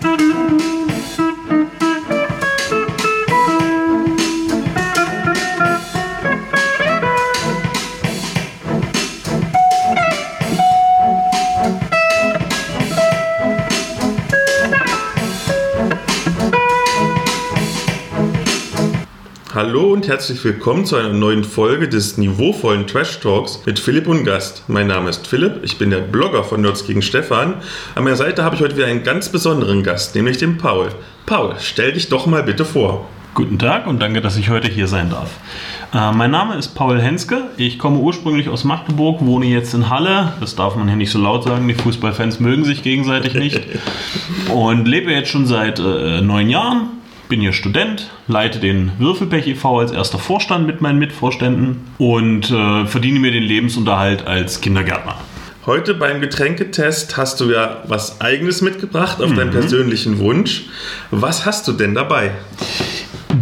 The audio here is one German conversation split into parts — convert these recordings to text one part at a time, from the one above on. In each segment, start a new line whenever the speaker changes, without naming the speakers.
Thank you. Hallo und herzlich willkommen zu einer neuen Folge des niveauvollen Trash Talks mit Philipp und Gast. Mein Name ist Philipp, ich bin der Blogger von Nerds gegen Stefan. An meiner Seite habe ich heute wieder einen ganz besonderen Gast, nämlich den Paul. Paul, stell dich doch mal bitte vor.
Guten Tag und danke, dass ich heute hier sein darf. Äh, mein Name ist Paul Henske. Ich komme ursprünglich aus Magdeburg, wohne jetzt in Halle. Das darf man hier nicht so laut sagen. Die Fußballfans mögen sich gegenseitig nicht. und lebe jetzt schon seit äh, neun Jahren bin hier Student, leite den Würfelpech e.V. als erster Vorstand mit meinen Mitvorständen und äh, verdiene mir den Lebensunterhalt als Kindergärtner.
Heute beim Getränketest hast du ja was Eigenes mitgebracht auf mhm. deinen persönlichen Wunsch. Was hast du denn dabei?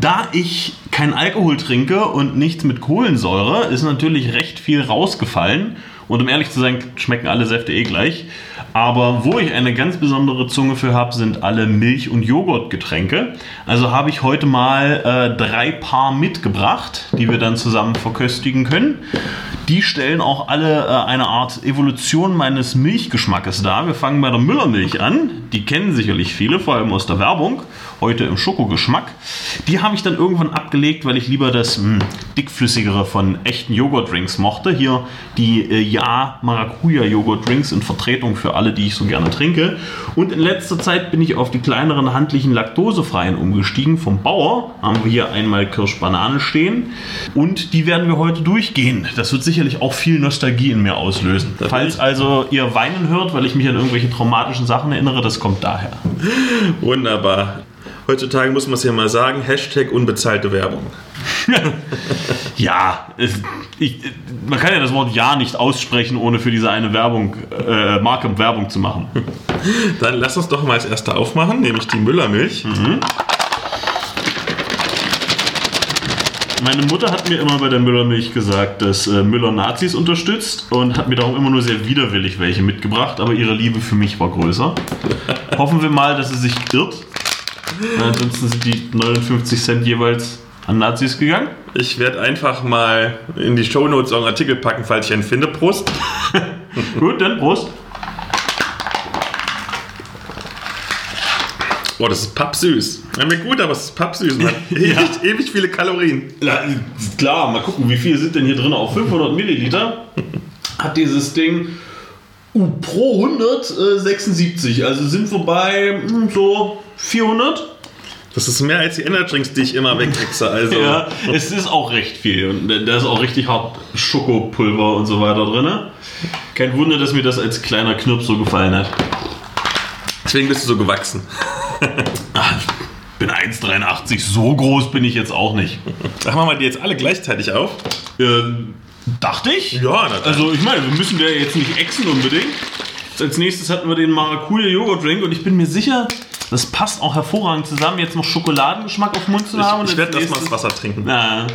Da ich kein Alkohol trinke und nichts mit Kohlensäure, ist natürlich recht viel rausgefallen. Und um ehrlich zu sein, schmecken alle Säfte eh gleich. Aber wo ich eine ganz besondere Zunge für habe, sind alle Milch- und Joghurtgetränke. Also habe ich heute mal äh, drei Paar mitgebracht, die wir dann zusammen verköstigen können. Die stellen auch alle äh, eine Art Evolution meines Milchgeschmackes dar. Wir fangen bei der Müllermilch an. Die kennen sicherlich viele, vor allem aus der Werbung. Heute im Schokogeschmack. Die habe ich dann irgendwann abgelegt, weil ich lieber das mh, hm, dickflüssigere von echten Joghurtdrinks mochte. Hier die äh, Ja Maracuja Joghurtdrinks in Vertretung für alle, die ich so gerne trinke. Und in letzter Zeit bin ich auf die kleineren handlichen laktosefreien umgestiegen. Vom Bauer haben wir hier einmal Kirsch-Banane stehen. Und die werden wir heute durchgehen. Das wird sicherlich auch viel Nostalgie in mir auslösen. Falls also ihr weinen hört, weil ich mich an irgendwelche traumatischen Sachen erinnere, das kommt daher.
Wunderbar. Heutzutage muss man es ja mal sagen, Hashtag unbezahlte Werbung.
ja, ich, man kann ja das Wort Ja nicht aussprechen, ohne für diese eine Werbung, äh, Marke Werbung zu machen.
Dann lass uns doch mal als erste aufmachen, nämlich die Müllermilch. Mhm.
Meine Mutter hat mir immer bei der Müllermilch gesagt, dass äh, Müller Nazis unterstützt und hat mir darum immer nur sehr widerwillig welche mitgebracht, aber ihre Liebe für mich war größer. Hoffen wir mal, dass sie sich irrt Ansonsten sind die 59 Cent jeweils an Nazis gegangen.
Ich werde einfach mal in die Shownotes einen Artikel packen, falls ich einen finde. Prost.
Gut, dann Prost.
Boah, das ist pappsüß. Ja, mir gut, aber es ist pappsüß. Man ewig, ja. ewig viele Kalorien.
Ja, klar, mal gucken, wie viel sind denn hier drin? Auf 500 Milliliter hat dieses Ding uh, pro 176. Also sind wir bei hm, so 400?
Das ist mehr als die Energy-Drinks, die ich immer weghexe. Also.
ja, es ist auch recht viel. Und da ist auch richtig hart Schokopulver und so weiter drin. Kein Wunder, dass mir das als kleiner Knirps so gefallen hat.
Deswegen bist du so gewachsen.
Ach, ich bin 1,83. So groß bin ich jetzt auch nicht.
Machen wir mal die jetzt alle gleichzeitig auf.
Ähm, dachte ich.
Ja,
natürlich. Also ich meine, wir müssen ja jetzt nicht exen unbedingt. Als nächstes hatten wir den Maracuja Joghurt Drink und ich bin mir sicher, das passt auch hervorragend zusammen, jetzt noch Schokoladengeschmack auf dem Mund zu haben.
Ich, ich werde das mal das Wasser trinken.
Na,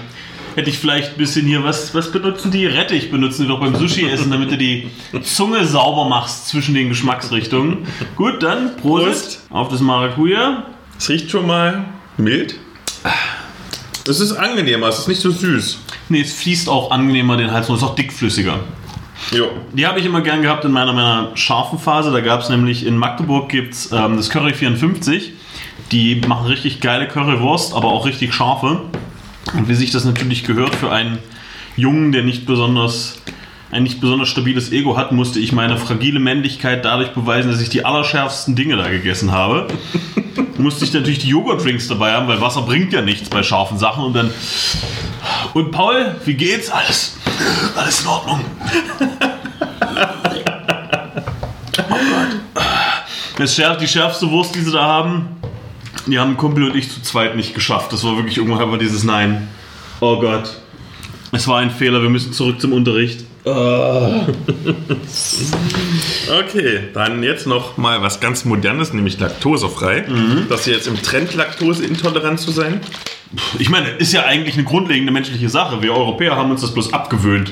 hätte ich vielleicht ein bisschen hier, was, was benutzen die? Rettich benutzen die doch beim Sushi-Essen, damit du die Zunge sauber machst zwischen den Geschmacksrichtungen. Gut, dann Prost, Prost. auf das Maracuja.
Es riecht schon mal mild. Es ist angenehmer, es ist nicht so süß.
Nee, es fließt auch angenehmer den Hals und es ist auch dickflüssiger.
Jo.
Die habe ich immer gern gehabt in meiner, meiner scharfen Phase. Da gab es nämlich in Magdeburg gibt's, ähm, das Curry 54. Die machen richtig geile Currywurst, aber auch richtig scharfe. Und wie sich das natürlich gehört für einen Jungen, der nicht besonders ein nicht besonders stabiles Ego hat, musste ich meine fragile Männlichkeit dadurch beweisen, dass ich die allerschärfsten Dinge da gegessen habe. musste ich natürlich die Joghurtdrinks dabei haben, weil Wasser bringt ja nichts bei scharfen Sachen. Und dann. Und Paul, wie geht's? Alles, alles in Ordnung. oh Gott. Das schärf, die schärfste Wurst, die sie da haben, die haben Kumpel und ich zu zweit nicht geschafft. Das war wirklich irgendwann einfach dieses Nein. Oh Gott. Es war ein Fehler, wir müssen zurück zum Unterricht.
Okay, dann jetzt noch mal was ganz Modernes, nämlich laktosefrei. Mhm. Das ist jetzt im Trend, laktoseintolerant zu sein.
Ich meine, ist ja eigentlich eine grundlegende menschliche Sache. Wir Europäer haben uns das bloß abgewöhnt.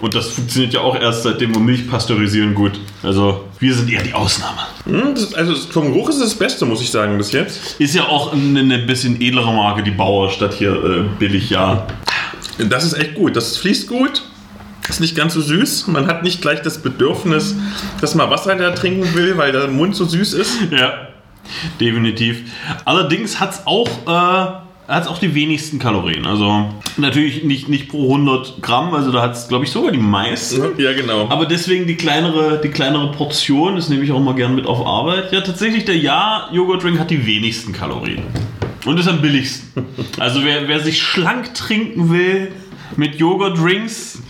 Und das funktioniert ja auch erst seitdem wir Milch pasteurisieren gut. Also wir sind eher die Ausnahme.
Hm, also vom Geruch ist es das Beste, muss ich sagen, bis jetzt.
Ist ja auch eine, eine bisschen edlere Marke, die Bauer, statt hier äh, billig, ja.
Das ist echt gut. Das fließt gut. Ist nicht ganz so süß. Man hat nicht gleich das Bedürfnis, dass man Wasser da trinken will, weil der Mund so süß ist.
Ja, definitiv. Allerdings hat es auch, äh, hat's auch die wenigsten Kalorien. Also natürlich nicht, nicht pro 100 Gramm, also da hat es, glaube ich, sogar die meisten.
Ja, genau.
Aber deswegen die kleinere, die kleinere Portion, das nehme ich auch mal gern mit auf Arbeit. Ja, tatsächlich, der Ja-Joghurt-Drink hat die wenigsten Kalorien. Und ist am billigsten. Also wer, wer sich schlank trinken will mit Joghurt-Drinks,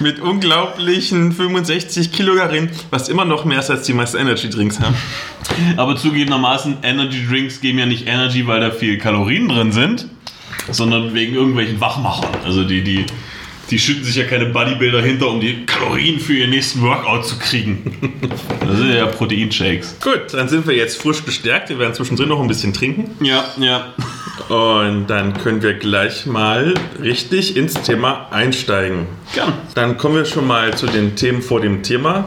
Mit unglaublichen 65 Kilokalorien, was immer noch mehr ist als die meisten Energy Drinks haben.
aber zugegebenermaßen Energy Drinks geben ja nicht Energy, weil da viel Kalorien drin sind, sondern wegen irgendwelchen Wachmachern. Also die, die, die schütten sich ja keine Bodybuilder hinter, um die Kalorien für ihren nächsten Workout zu kriegen. Das sind ja Proteinshakes.
Gut, dann sind wir jetzt frisch gestärkt. Wir werden zwischendrin noch ein bisschen trinken.
Ja, ja.
Und dann können wir gleich mal richtig ins Thema einsteigen.
Gern.
Dann kommen wir schon mal zu den Themen vor dem Thema.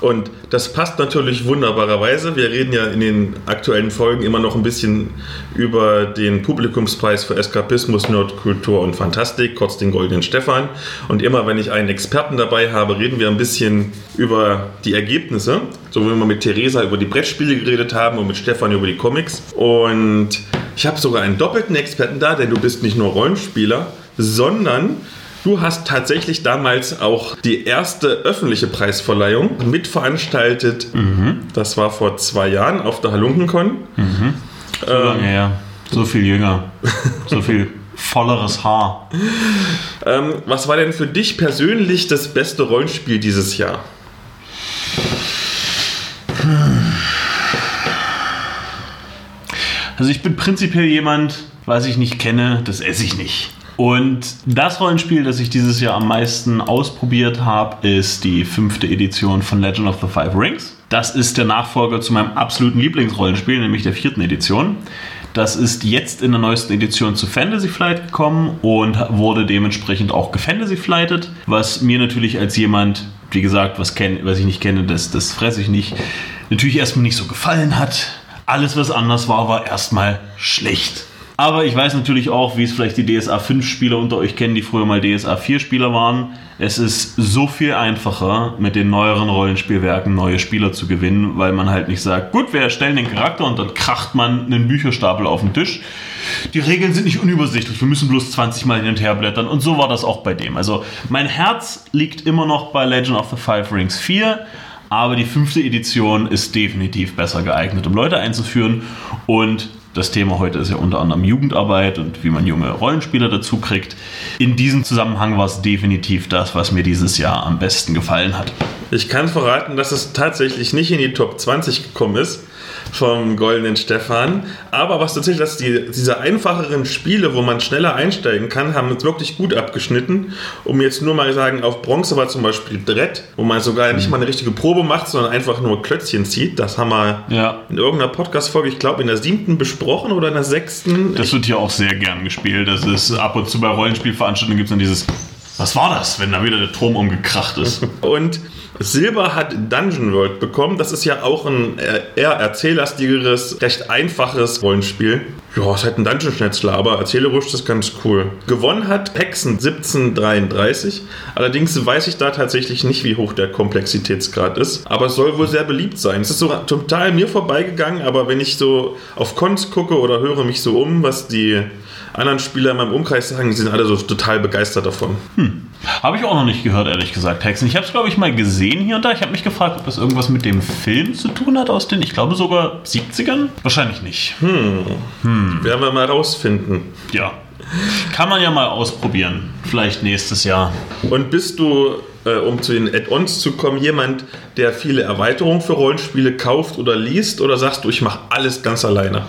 Und das passt natürlich wunderbarerweise. Wir reden ja in den aktuellen Folgen immer noch ein bisschen über den Publikumspreis für Eskapismus, Nerdkultur und Fantastik, kurz den Goldenen Stefan. Und immer wenn ich einen Experten dabei habe, reden wir ein bisschen über die Ergebnisse. So wie wir mit Theresa über die Brettspiele geredet haben und mit Stefan über die Comics. Und ich habe sogar einen doppelten Experten da, denn du bist nicht nur Rollenspieler, sondern Du hast tatsächlich damals auch die erste öffentliche Preisverleihung mitveranstaltet. Das war vor zwei Jahren auf der Halunkencon.
So lange her. So viel jünger. So viel volleres Haar.
Ähm, was war denn für dich persönlich das beste Rollenspiel dieses Jahr?
Also ich bin prinzipiell jemand, was ich nicht kenne, das esse ich nicht. Und das Rollenspiel, das ich dieses Jahr am meisten ausprobiert habe, ist die fünfte Edition von Legend of the Five Rings. Das ist der Nachfolger zu meinem absoluten Lieblingsrollenspiel, nämlich der vierten Edition. Das ist jetzt in der neuesten Edition zu Fantasy Flight gekommen und wurde dementsprechend auch gefantasy flighted, was mir natürlich als jemand, wie gesagt, was, kenn, was ich nicht kenne, das, das fresse ich nicht, natürlich erstmal nicht so gefallen hat. Alles, was anders war, war erstmal schlecht. Aber ich weiß natürlich auch, wie es vielleicht die DSA 5 Spieler unter euch kennen, die früher mal DSA 4 Spieler waren. Es ist so viel einfacher, mit den neueren Rollenspielwerken neue Spieler zu gewinnen, weil man halt nicht sagt, gut, wir erstellen den Charakter und dann kracht man einen Bücherstapel auf den Tisch. Die Regeln sind nicht unübersichtlich, wir müssen bloß 20 Mal hin und her blättern und so war das auch bei dem. Also mein Herz liegt immer noch bei Legend of the Five Rings 4. Aber die fünfte Edition ist definitiv besser geeignet, um Leute einzuführen. Und das Thema heute ist ja unter anderem Jugendarbeit und wie man junge Rollenspieler dazu kriegt. In diesem Zusammenhang war es definitiv das, was mir dieses Jahr am besten gefallen hat.
Ich kann verraten, dass es tatsächlich nicht in die Top 20 gekommen ist vom Goldenen Stefan. Aber was tatsächlich, dass die, diese einfacheren Spiele, wo man schneller einsteigen kann, haben es wirklich gut abgeschnitten. Um jetzt nur mal sagen, auf Bronze war zum Beispiel Dredd, wo man sogar nicht mal eine richtige Probe macht, sondern einfach nur Klötzchen zieht. Das haben wir
Ja.
in irgendeiner Podcast-Folge, ich glaube in der siebten besprochen oder in der sechsten.
Das wird hier auch sehr gern gespielt. Das ist ab und zu bei Rollenspielveranstaltungen gibt es dann dieses. Was war das, wenn da wieder der Turm umgekracht ist?
Und Silber hat Dungeon World bekommen. Das ist ja auch ein äh, eher erzähllastigeres, recht einfaches Rollenspiel. Ja, es ist halt ein Dungeon-Schnetzler, aber erzählerisch ist das ganz cool. Gewonnen hat Hexen 1733. Allerdings weiß ich da tatsächlich nicht, wie hoch der Komplexitätsgrad ist. Aber es soll wohl sehr beliebt sein. Es ist so total mir vorbeigegangen, aber wenn ich so auf Cons gucke oder höre mich so um, was die anderen Spieler in meinem Umkreis sagen, die sind alle so total begeistert davon.
Habe ich auch noch nicht gehört, ehrlich gesagt, Hexen. Ich habe es, glaube ich, mal gesehen hier und da. Ich habe mich gefragt, ob das irgendwas mit dem Film zu tun hat aus den, ich glaube sogar 70ern? Wahrscheinlich nicht.
Werden wir mal rausfinden.
Ja. Kann man ja mal ausprobieren. Vielleicht nächstes Jahr.
Und bist du, äh, um zu den Add-ons zu kommen, jemand, der viele Erweiterungen für Rollenspiele kauft oder liest? Oder sagst du, ich mache alles ganz alleine?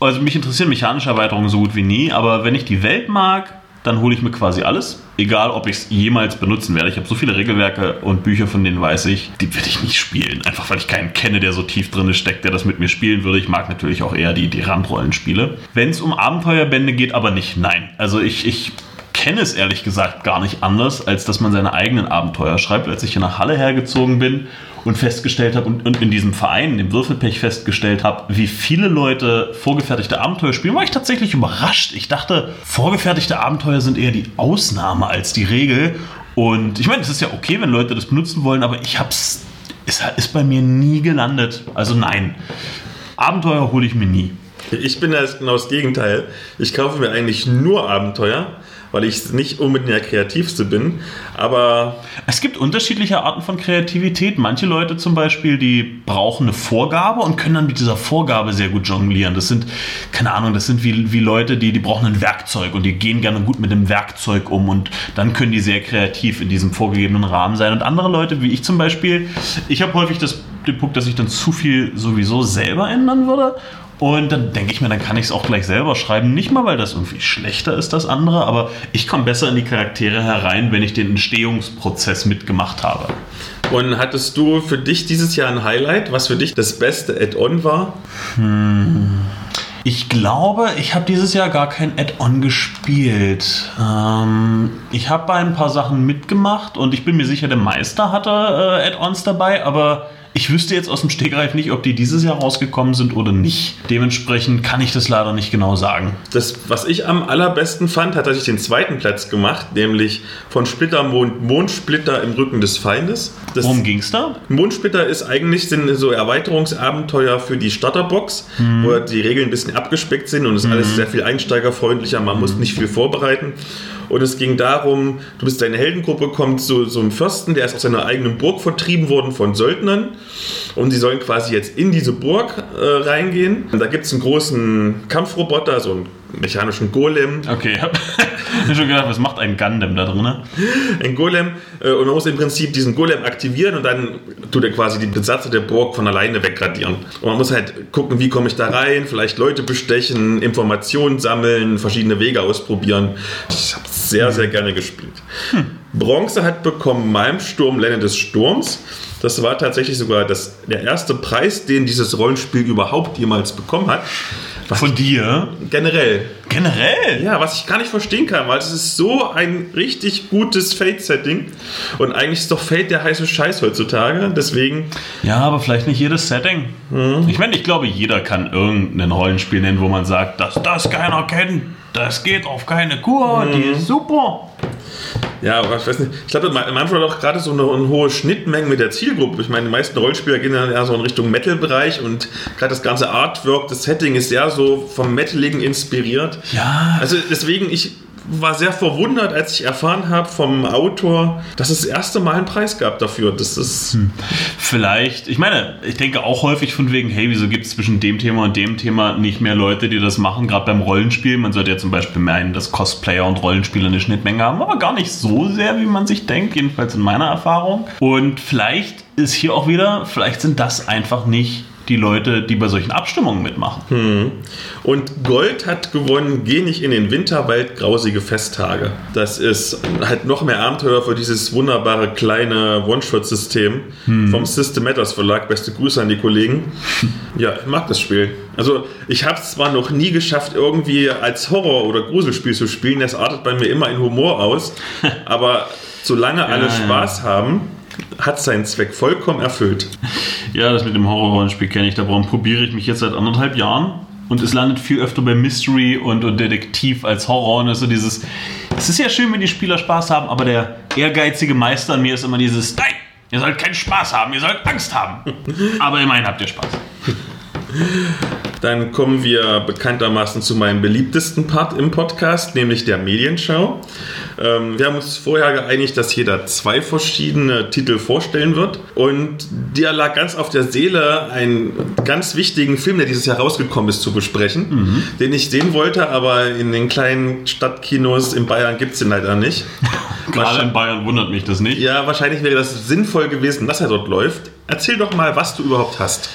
Also mich interessieren mechanische Erweiterungen so gut wie nie, aber wenn ich die Welt mag, dann hole ich mir quasi alles. Egal, ob ich es jemals benutzen werde. Ich habe so viele Regelwerke und Bücher, von denen weiß ich, die werde ich nicht spielen. Einfach weil ich keinen kenne, der so tief drin steckt, der das mit mir spielen würde. Ich mag natürlich auch eher die, die Randrollenspiele. Wenn es um Abenteuerbände geht, aber nicht, nein. Also ich, ich kenne es ehrlich gesagt gar nicht anders, als dass man seine eigenen Abenteuer schreibt. Als ich hier nach Halle hergezogen bin und festgestellt habe und, und in diesem Verein, dem Würfelpech, festgestellt habe, wie viele Leute vorgefertigte Abenteuer spielen, war ich tatsächlich überrascht. Ich dachte, vorgefertigte Abenteuer sind eher die Ausnahme als die Regel. Und ich meine, es ist ja okay, wenn Leute das benutzen wollen, aber ich hab's. Es ist bei mir nie gelandet. Also nein. Abenteuer hole ich mir nie.
Ich bin das genau das Gegenteil. Ich kaufe mir eigentlich nur Abenteuer weil ich nicht unbedingt der Kreativste bin. Aber.
Es gibt unterschiedliche Arten von Kreativität. Manche Leute zum Beispiel, die brauchen eine Vorgabe und können dann mit dieser Vorgabe sehr gut jonglieren. Das sind, keine Ahnung, das sind wie, wie Leute, die, die brauchen ein Werkzeug und die gehen gerne gut mit dem Werkzeug um und dann können die sehr kreativ in diesem vorgegebenen Rahmen sein. Und andere Leute, wie ich zum Beispiel, ich habe häufig das, den Punkt, dass ich dann zu viel sowieso selber ändern würde und dann denke ich mir, dann kann ich es auch gleich selber schreiben. Nicht mal, weil das irgendwie schlechter ist, das andere, aber ich komme besser in die Charaktere herein, wenn ich den Entstehungsprozess mitgemacht habe.
Und hattest du für dich dieses Jahr ein Highlight, was für dich das beste Add-on war?
Hm. Ich glaube, ich habe dieses Jahr gar kein Add-on gespielt. Ähm, ich habe bei ein paar Sachen mitgemacht und ich bin mir sicher, der Meister hatte äh, Add-ons dabei, aber ich wüsste jetzt aus dem Stegreif nicht, ob die dieses Jahr rausgekommen sind oder nicht. Dementsprechend kann ich das leider nicht genau sagen.
Das, was ich am allerbesten fand, hat tatsächlich den zweiten Platz gemacht, nämlich von Splittermond Mondsplitter im Rücken des Feindes.
Das Worum ging es da?
Mondsplitter ist eigentlich sind so Erweiterungsabenteuer für die Starterbox, hm. wo die Regeln ein bisschen abgespeckt sind und es ist hm. alles sehr viel einsteigerfreundlicher. Man hm. muss nicht viel vorbereiten. Und es ging darum, du bist deine Heldengruppe, kommt zu so einem Fürsten, der ist aus seiner eigenen Burg vertrieben worden von Söldnern. Und sie sollen quasi jetzt in diese Burg äh, reingehen. Und da gibt es einen großen Kampfroboter, so einen mechanischen Golem.
Okay, habe schon gedacht, was macht ein Gundam da drin?
Ein Golem. Äh, und man muss im Prinzip diesen Golem aktivieren und dann tut er quasi die Besatzer der Burg von alleine wegradieren. Und man muss halt gucken, wie komme ich da rein, vielleicht Leute bestechen, Informationen sammeln, verschiedene Wege ausprobieren. Ich habe sehr, sehr gerne gespielt. Hm. Bronze hat bekommen Malmsturm, Lenne des Sturms. Das war tatsächlich sogar das, der erste Preis, den dieses Rollenspiel überhaupt jemals bekommen hat.
Was Von dir?
Generell.
Generell?
Ja, was ich gar nicht verstehen kann, weil es ist so ein richtig gutes Fate-Setting. Und eigentlich ist doch Fate der heiße Scheiß heutzutage. Deswegen.
Ja, aber vielleicht nicht jedes Setting. Mhm. Ich meine, ich glaube, jeder kann irgendein Rollenspiel nennen, wo man sagt, dass das keiner kennt. Das geht auf keine Kur, mhm. die ist super.
Ja, aber ich weiß nicht. Ich glaube, manchmal auch gerade so eine, eine, hohe Schnittmenge mit der Zielgruppe. Ich meine, die meisten Rollenspieler gehen dann eher so in Richtung Metal-Bereich und gerade das ganze Artwork, das Setting ist sehr so vom Metaligen inspiriert.
Ja.
Also deswegen, ich war sehr verwundert, als ich erfahren habe vom Autor, dass es das erste Mal einen Preis gab dafür. Das ist hm.
Vielleicht, ich meine, ich denke auch häufig von wegen, hey, wieso gibt es zwischen dem Thema und dem Thema nicht mehr Leute, die das machen, gerade beim Rollenspiel. Man sollte ja zum Beispiel meinen, dass Cosplayer und Rollenspieler eine Schnittmenge haben, aber gar nicht so sehr, wie man sich denkt, jedenfalls in meiner Erfahrung. Und vielleicht ist hier auch wieder, vielleicht sind das einfach nicht die Leute, die bei solchen Abstimmungen mitmachen.
Hm. Und Gold hat gewonnen, Geh nicht in den Winterwald, grausige Festtage. Das ist halt noch mehr Abenteuer für dieses wunderbare kleine One-Shot-System hm. vom System Matters Verlag. Beste Grüße an die Kollegen. ja, ich mag das Spiel. Also ich habe es zwar noch nie geschafft, irgendwie als Horror- oder Gruselspiel zu spielen. Das artet bei mir immer in Humor aus. aber solange alle ja, Spaß ja. haben, hat seinen Zweck vollkommen erfüllt.
Ja, das mit dem Horrorrollenspiel kenne ich. Da probiere ich mich jetzt seit anderthalb Jahren. Und es landet viel öfter bei Mystery und, und Detektiv als Horror. Und so dieses. Es ist ja schön, wenn die Spieler Spaß haben, aber der ehrgeizige Meister an mir ist immer dieses: Nein, ihr sollt keinen Spaß haben, ihr sollt Angst haben. aber immerhin habt ihr Spaß.
Dann kommen wir bekanntermaßen zu meinem beliebtesten Part im Podcast, nämlich der Medienschau. Ähm, wir haben uns vorher geeinigt, dass jeder zwei verschiedene Titel vorstellen wird. Und dir lag ganz auf der Seele, einen ganz wichtigen Film, der dieses Jahr rausgekommen ist, zu besprechen, mhm. den ich sehen wollte, aber in den kleinen Stadtkinos in Bayern gibt es den leider nicht.
Gerade in Bayern wundert mich das nicht.
Ja, wahrscheinlich wäre das sinnvoll gewesen, dass er dort läuft. Erzähl doch mal, was du überhaupt hast.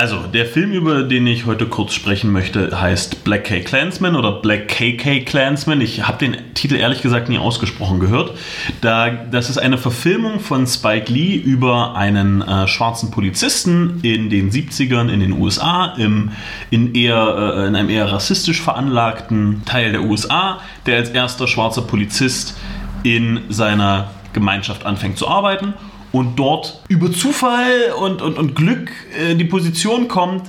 Also, der Film, über den ich heute kurz sprechen möchte, heißt Black K Clansman oder Black KK Clansman. Ich habe den Titel ehrlich gesagt nie ausgesprochen gehört. Da, das ist eine Verfilmung von Spike Lee über einen äh, schwarzen Polizisten in den 70ern in den USA, im, in, eher, äh, in einem eher rassistisch veranlagten Teil der USA, der als erster schwarzer Polizist in seiner Gemeinschaft anfängt zu arbeiten und dort über Zufall und, und, und Glück in die Position kommt,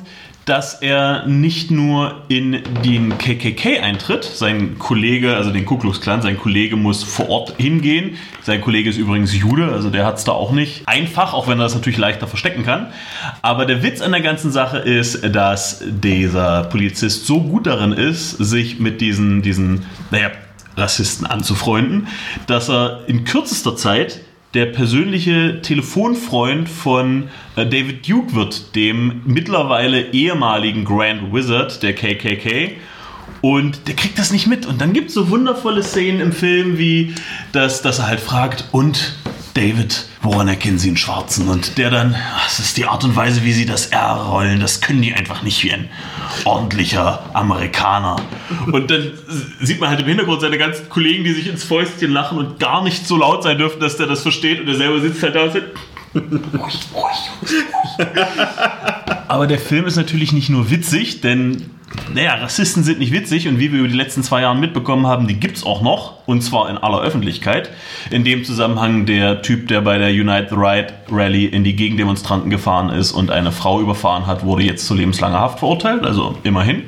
dass er nicht nur in den KKK eintritt, sein Kollege, also den Ku Klux Klan, sein Kollege muss vor Ort hingehen. Sein Kollege ist übrigens Jude, also der hat es da auch nicht einfach, auch wenn er das natürlich leichter verstecken kann. Aber der Witz an der ganzen Sache ist, dass dieser Polizist so gut darin ist, sich mit diesen, diesen naja, Rassisten anzufreunden, dass er in kürzester Zeit der persönliche Telefonfreund von äh, David Duke wird, dem mittlerweile ehemaligen Grand Wizard der KKK. Und der kriegt das nicht mit. Und dann gibt es so wundervolle Szenen im Film, wie das, dass er halt fragt, und David, woran erkennen Sie einen Schwarzen? Und der dann, das ist die Art und Weise, wie Sie das R rollen, das können die einfach nicht wie ein ordentlicher Amerikaner. Und dann sieht man halt im Hintergrund seine ganzen Kollegen, die sich ins Fäustchen lachen und gar nicht so laut sein dürfen, dass der das versteht. Und er selber sitzt halt da und sagt, aber der Film ist natürlich nicht nur witzig, denn naja, Rassisten sind nicht witzig und wie wir über die letzten zwei Jahre mitbekommen haben, die gibt es auch noch und zwar in aller Öffentlichkeit. In dem Zusammenhang der Typ, der bei der Unite the Right Rally in die Gegendemonstranten gefahren ist und eine Frau überfahren hat, wurde jetzt zu lebenslanger Haft verurteilt, also immerhin.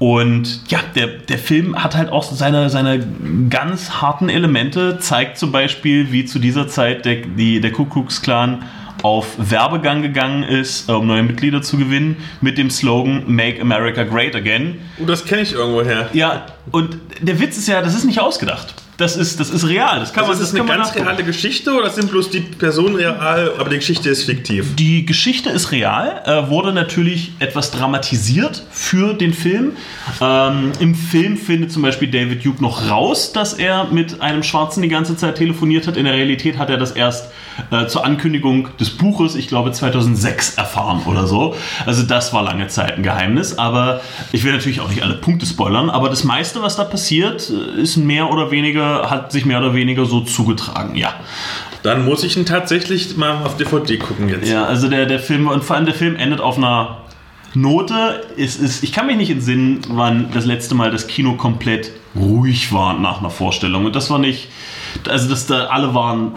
Und ja, der, der Film hat halt auch seine, seine ganz harten Elemente, zeigt zum Beispiel, wie zu dieser Zeit der, die, der Ku Klux Klan auf Werbegang gegangen ist, um neue Mitglieder zu gewinnen, mit dem Slogan Make America Great Again.
Oh, das kenne ich irgendwoher.
Ja, und der Witz ist ja, das ist nicht ausgedacht. Das ist, das ist real. Das kann
Also
man,
ist
das
das eine ganz reale Geschichte oder sind bloß die Personen real, aber die Geschichte ist fiktiv?
Die Geschichte ist real, äh, wurde natürlich etwas dramatisiert für den Film. Ähm, Im Film findet zum Beispiel David Duke noch raus, dass er mit einem Schwarzen die ganze Zeit telefoniert hat. In der Realität hat er das erst äh, zur Ankündigung des Buches, ich glaube 2006, erfahren oder so. Also das war lange Zeit ein Geheimnis. Aber ich will natürlich auch nicht alle Punkte spoilern. Aber das meiste, was da passiert, äh, ist mehr oder weniger, hat sich mehr oder weniger so zugetragen. Ja.
Dann muss ich ihn tatsächlich mal auf DVD gucken jetzt.
Ja, also der, der Film, und vor allem der Film endet auf einer Note. Es ist, ich kann mich nicht entsinnen, wann das letzte Mal das Kino komplett ruhig war nach einer Vorstellung. Und das war nicht, also dass da alle waren,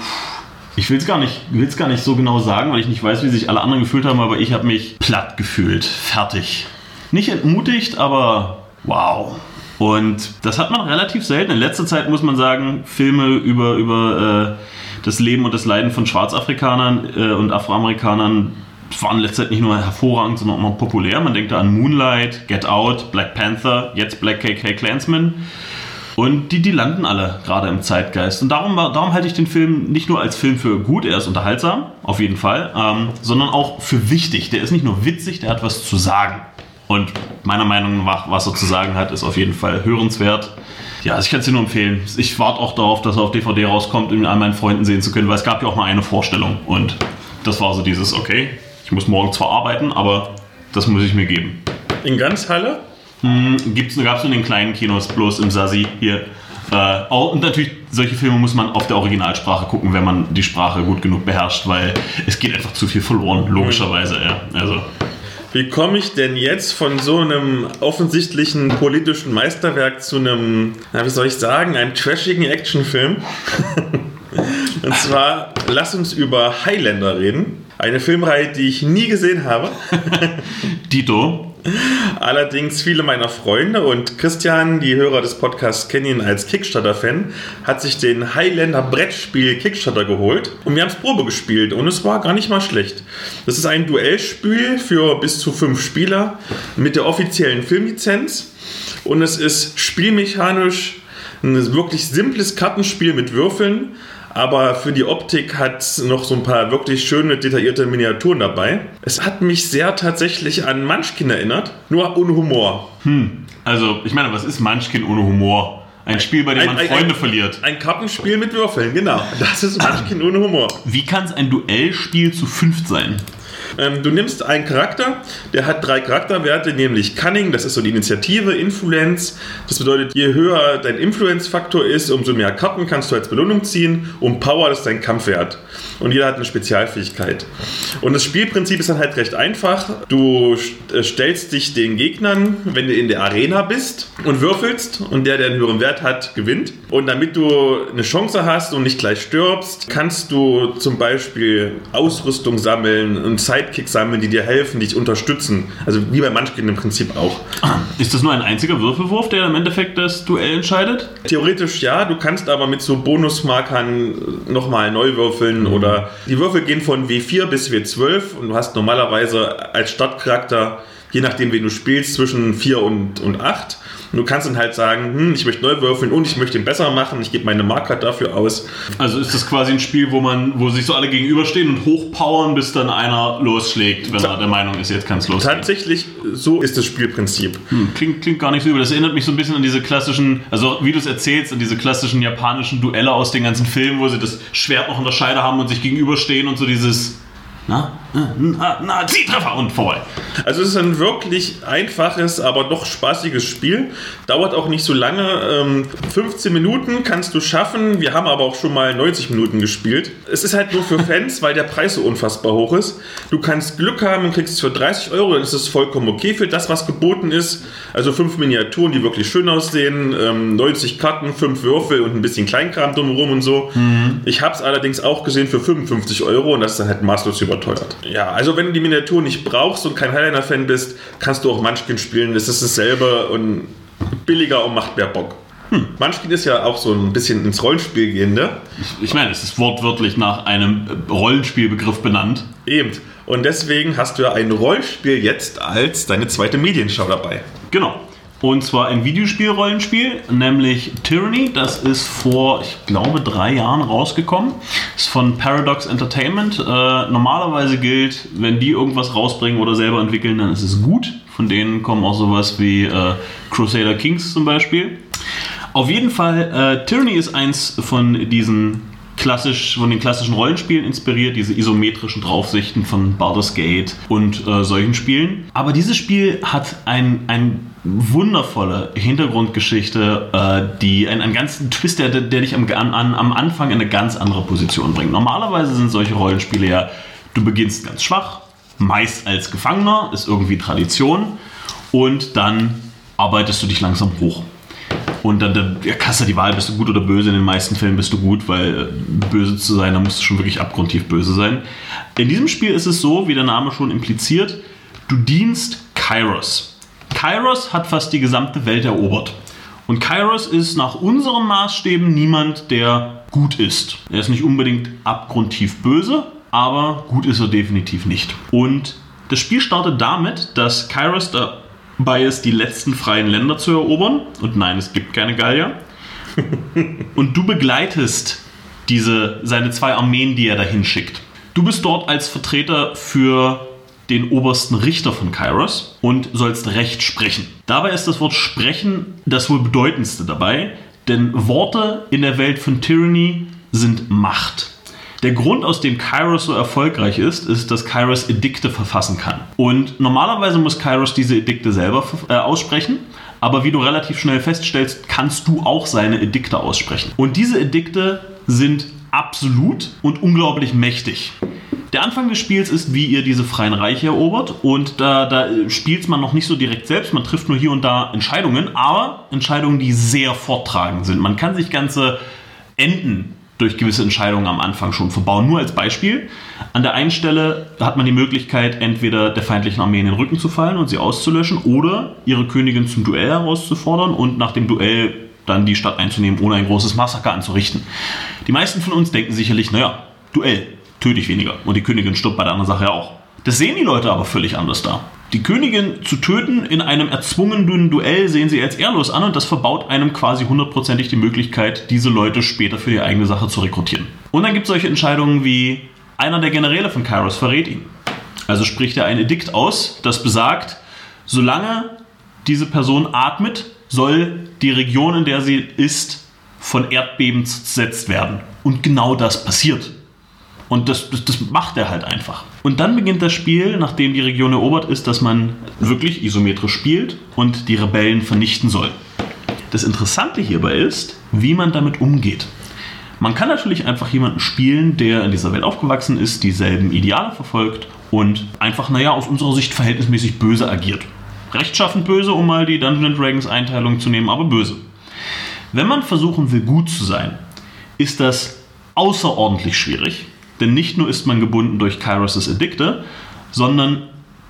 ich will es gar, nicht- gar nicht so genau sagen, weil ich nicht weiß, wie sich alle anderen gefühlt haben, aber ich habe mich platt gefühlt, fertig. Nicht entmutigt, aber wow. Und das hat man relativ selten. In letzter Zeit muss man sagen, Filme über, über äh, das Leben und das Leiden von Schwarzafrikanern äh, und Afroamerikanern waren in letzter Zeit nicht nur hervorragend, sondern auch noch populär. Man denkt da an Moonlight, Get Out, Black Panther, jetzt Black KK Klansman. Und die, die landen alle gerade im Zeitgeist. Und darum, darum halte ich den Film nicht nur als Film für gut, er ist unterhaltsam, auf jeden Fall, ähm, sondern auch für wichtig. Der ist nicht nur witzig, der hat was zu sagen. Und meiner Meinung nach, was er zu sagen hat, ist auf jeden Fall hörenswert. Ja, also ich kann es dir nur empfehlen. Ich warte auch darauf, dass er auf DVD rauskommt, um ihn an meinen Freunden sehen zu können, weil es gab ja auch mal eine Vorstellung. Und das war so dieses, okay, ich muss morgen zwar arbeiten, aber das muss ich mir geben.
In ganz Halle?
Gibt's, gab es in den kleinen Kinos, bloß im Sasi hier. Äh, auch, und natürlich, solche Filme muss man auf der Originalsprache gucken, wenn man die Sprache gut genug beherrscht, weil es geht einfach zu viel verloren, logischerweise. Ja. Also,
Wie komme ich denn jetzt von so einem offensichtlichen politischen Meisterwerk zu einem, na, wie soll ich sagen, einem trashigen Actionfilm? Und zwar, lass uns über Highlander reden. Eine Filmreihe, die ich nie gesehen habe.
Dito,
Allerdings viele meiner Freunde und Christian, die Hörer des Podcasts kennen ihn als Kickstarter-Fan, hat sich den Highlander Brettspiel Kickstarter geholt und wir haben es Probe gespielt und es war gar nicht mal schlecht. Das ist ein Duellspiel für bis zu fünf Spieler mit der offiziellen Filmlizenz und es ist spielmechanisch ein wirklich simples Kartenspiel mit Würfeln. Aber für die Optik hat es noch so ein paar wirklich schöne, detaillierte Miniaturen dabei. Es hat mich sehr tatsächlich an Munchkin erinnert, nur ohne Humor.
also ich meine, was ist Munchkin ohne Humor? Ein Spiel, bei dem
Ein-
man
ein-
Freunde
ein-
verliert.
Ein Kartenspiel mit Würfeln, genau. Das ist Munchkin ohne Humor.
Wie kann es ein Duellspiel zu fünft sein?
Ähm, du nimmst einen Charakter, der hat drei Charakterwerte, nämlich Cunning, das ist so die Initiative, Influence, das bedeutet, je höher dein Influence-Faktor ist, umso mehr Karten kannst du als Belohnung ziehen und Power, das ist dein Kampfwert. Und jeder hat eine Spezialfähigkeit. Und das Spielprinzip ist dann halt recht einfach. Du äh, stellst dich den Gegnern, wenn du in der Arena bist und würfelst und der, der einen höheren Wert hat, gewinnt. Und damit du eine Chance hast und nicht gleich stirbst, kannst du zum Beispiel Ausrüstung sammeln und Sidekick sammeln, die dir helfen, dich unterstützen. Also wie bei Munchkin im Prinzip auch.
Ist das nur ein einziger Würfelwurf, der im Endeffekt das Duell entscheidet?
Theoretisch ja, du kannst aber mit so Bonusmarkern nochmal neu würfeln oder die Würfel gehen von W4 bis W12 und du hast normalerweise als Stadtcharakter, je nachdem, wen du spielst, zwischen 4 und, und 8. Und du kannst dann halt sagen, hm, ich möchte neu würfeln und ich möchte ihn besser machen, ich gebe meine Marker dafür aus.
Also ist das quasi ein Spiel, wo man, wo sich so alle gegenüberstehen und hochpowern, bis dann einer losschlägt, wenn Ta er der Meinung ist, jetzt kann es losgehen.
Tatsächlich, so ist das Spielprinzip.
Hm, klingt, klingt gar nicht so übel. Das erinnert mich so ein bisschen an diese klassischen, also wie du es erzählst, an diese klassischen japanischen Duelle aus den ganzen Filmen, wo sie das Schwert noch in der Scheide haben und sich gegenüberstehen und so dieses na, na, na, Zieltreffer und vorbei.
Also es ist ein wirklich einfaches, aber doch spaßiges Spiel. Dauert auch nicht so lange. 15 ähm, Minuten kannst du schaffen. Wir haben aber auch schon mal 90 Minuten gespielt. Es ist halt nur für Fans, weil der Preis so unfassbar hoch ist. Du kannst Glück haben und kriegst es für 30 Euro, dann ist es vollkommen okay für das, was geboten ist. Also fünf Miniaturen, die wirklich schön aussehen, 90 ähm, Karten, fünf Würfel und ein bisschen Kleinkram drumherum und so. Mhm. Ich habe es allerdings auch gesehen für 55 Euro und das ist dann halt maßlos über überteuert. Ja, also wenn du die Miniatur nicht brauchst und kein Highliner-Fan bist, kannst du auch Munchkin spielen. Das ist dasselbe und billiger und macht mehr Bock. Hm. Munchkin ist ja auch so ein bisschen ins Rollenspiel gehende.
Ich, ich meine, es ist wortwörtlich nach einem Rollenspielbegriff benannt.
Eben. Und deswegen hast du ja ein Rollenspiel jetzt als deine zweite Medienschau dabei.
Genau. Und zwar ein Videospiel-Rollenspiel, nämlich Tyranny. Das ist vor, ich glaube, drei Jahren rausgekommen. Ist von Paradox Entertainment. Äh, normalerweise gilt, wenn die irgendwas rausbringen oder selber entwickeln, dann ist es gut. Von denen kommen auch sowas wie äh, Crusader Kings zum Beispiel. Auf jeden Fall, äh, Tyranny ist eins von diesen klassisch von den klassischen Rollenspielen inspiriert, diese isometrischen Draufsichten von Baldur's Gate und äh, solchen Spielen. Aber dieses Spiel hat ein, ein wundervolle Hintergrundgeschichte, äh, die einen, einen ganzen Twist, der, der dich am, an, am Anfang in eine ganz andere Position bringt. Normalerweise sind solche Rollenspiele ja, du beginnst ganz schwach, meist als Gefangener, ist irgendwie Tradition, und dann arbeitest du dich langsam hoch. Und dann, dann ja, hast du die Wahl, bist du gut oder böse. In den meisten Fällen bist du gut, weil äh, böse zu sein, da musst du schon wirklich abgrundtief böse sein. In diesem Spiel ist es so, wie der Name schon impliziert, du dienst Kairos. Kairos hat fast die gesamte Welt erobert. Und Kairos ist nach unseren Maßstäben niemand, der gut ist. Er ist nicht unbedingt abgrundtief böse, aber gut ist er definitiv nicht. Und das Spiel startet damit, dass Kairos dabei ist, die letzten freien Länder zu erobern. Und nein, es gibt keine Gallier. Und du begleitest diese, seine zwei Armeen, die er dahin schickt. Du bist dort als Vertreter für den obersten Richter von Kairos und sollst Recht sprechen. Dabei ist das Wort sprechen das wohl bedeutendste dabei, denn Worte in der Welt von Tyranny sind Macht. Der Grund, aus dem Kairos so erfolgreich ist, ist, dass Kairos Edikte verfassen kann. Und normalerweise muss Kairos diese Edikte selber äh, aussprechen, aber wie du relativ schnell feststellst, kannst du auch seine Edikte aussprechen. Und diese Edikte sind absolut und unglaublich mächtig. Der Anfang des Spiels ist, wie ihr diese freien Reiche erobert und da, da spielt man noch nicht so direkt selbst, man trifft nur hier und da Entscheidungen, aber Entscheidungen, die sehr forttragend sind. Man kann sich ganze Enden durch gewisse Entscheidungen am Anfang schon verbauen. Nur als Beispiel, an der einen Stelle hat man die Möglichkeit, entweder der feindlichen Armee in den Rücken zu fallen und sie auszulöschen oder ihre Königin zum Duell herauszufordern und nach dem Duell dann die Stadt einzunehmen, ohne ein großes Massaker anzurichten. Die meisten von uns denken sicherlich, naja, Duell, töte ich weniger. Und die Königin stirbt bei der anderen Sache ja auch. Das sehen die Leute aber völlig anders da. Die Königin zu töten in einem erzwungenen Duell sehen sie als ehrlos an und das verbaut einem quasi hundertprozentig die Möglichkeit, diese Leute später für die eigene Sache zu rekrutieren. Und dann gibt es solche Entscheidungen wie einer der Generäle von Kairos verrät ihn. Also spricht er ein Edikt aus, das besagt, solange diese Person atmet, soll die Region, in der sie ist, von Erdbeben zersetzt werden. Und genau das passiert. Und das, das, das macht er halt einfach. Und dann beginnt das Spiel, nachdem die Region erobert ist, dass man wirklich isometrisch spielt und die Rebellen vernichten soll. Das Interessante hierbei ist, wie man damit umgeht. Man kann natürlich einfach jemanden spielen, der in dieser Welt aufgewachsen ist, dieselben Ideale verfolgt und einfach, naja, aus unserer Sicht verhältnismäßig böse agiert. Rechtschaffend böse, um mal die Dungeons Dragons Einteilung zu nehmen, aber böse. Wenn man versuchen will, gut zu sein, ist das außerordentlich schwierig, denn nicht nur ist man gebunden durch Kairos' Edikte, sondern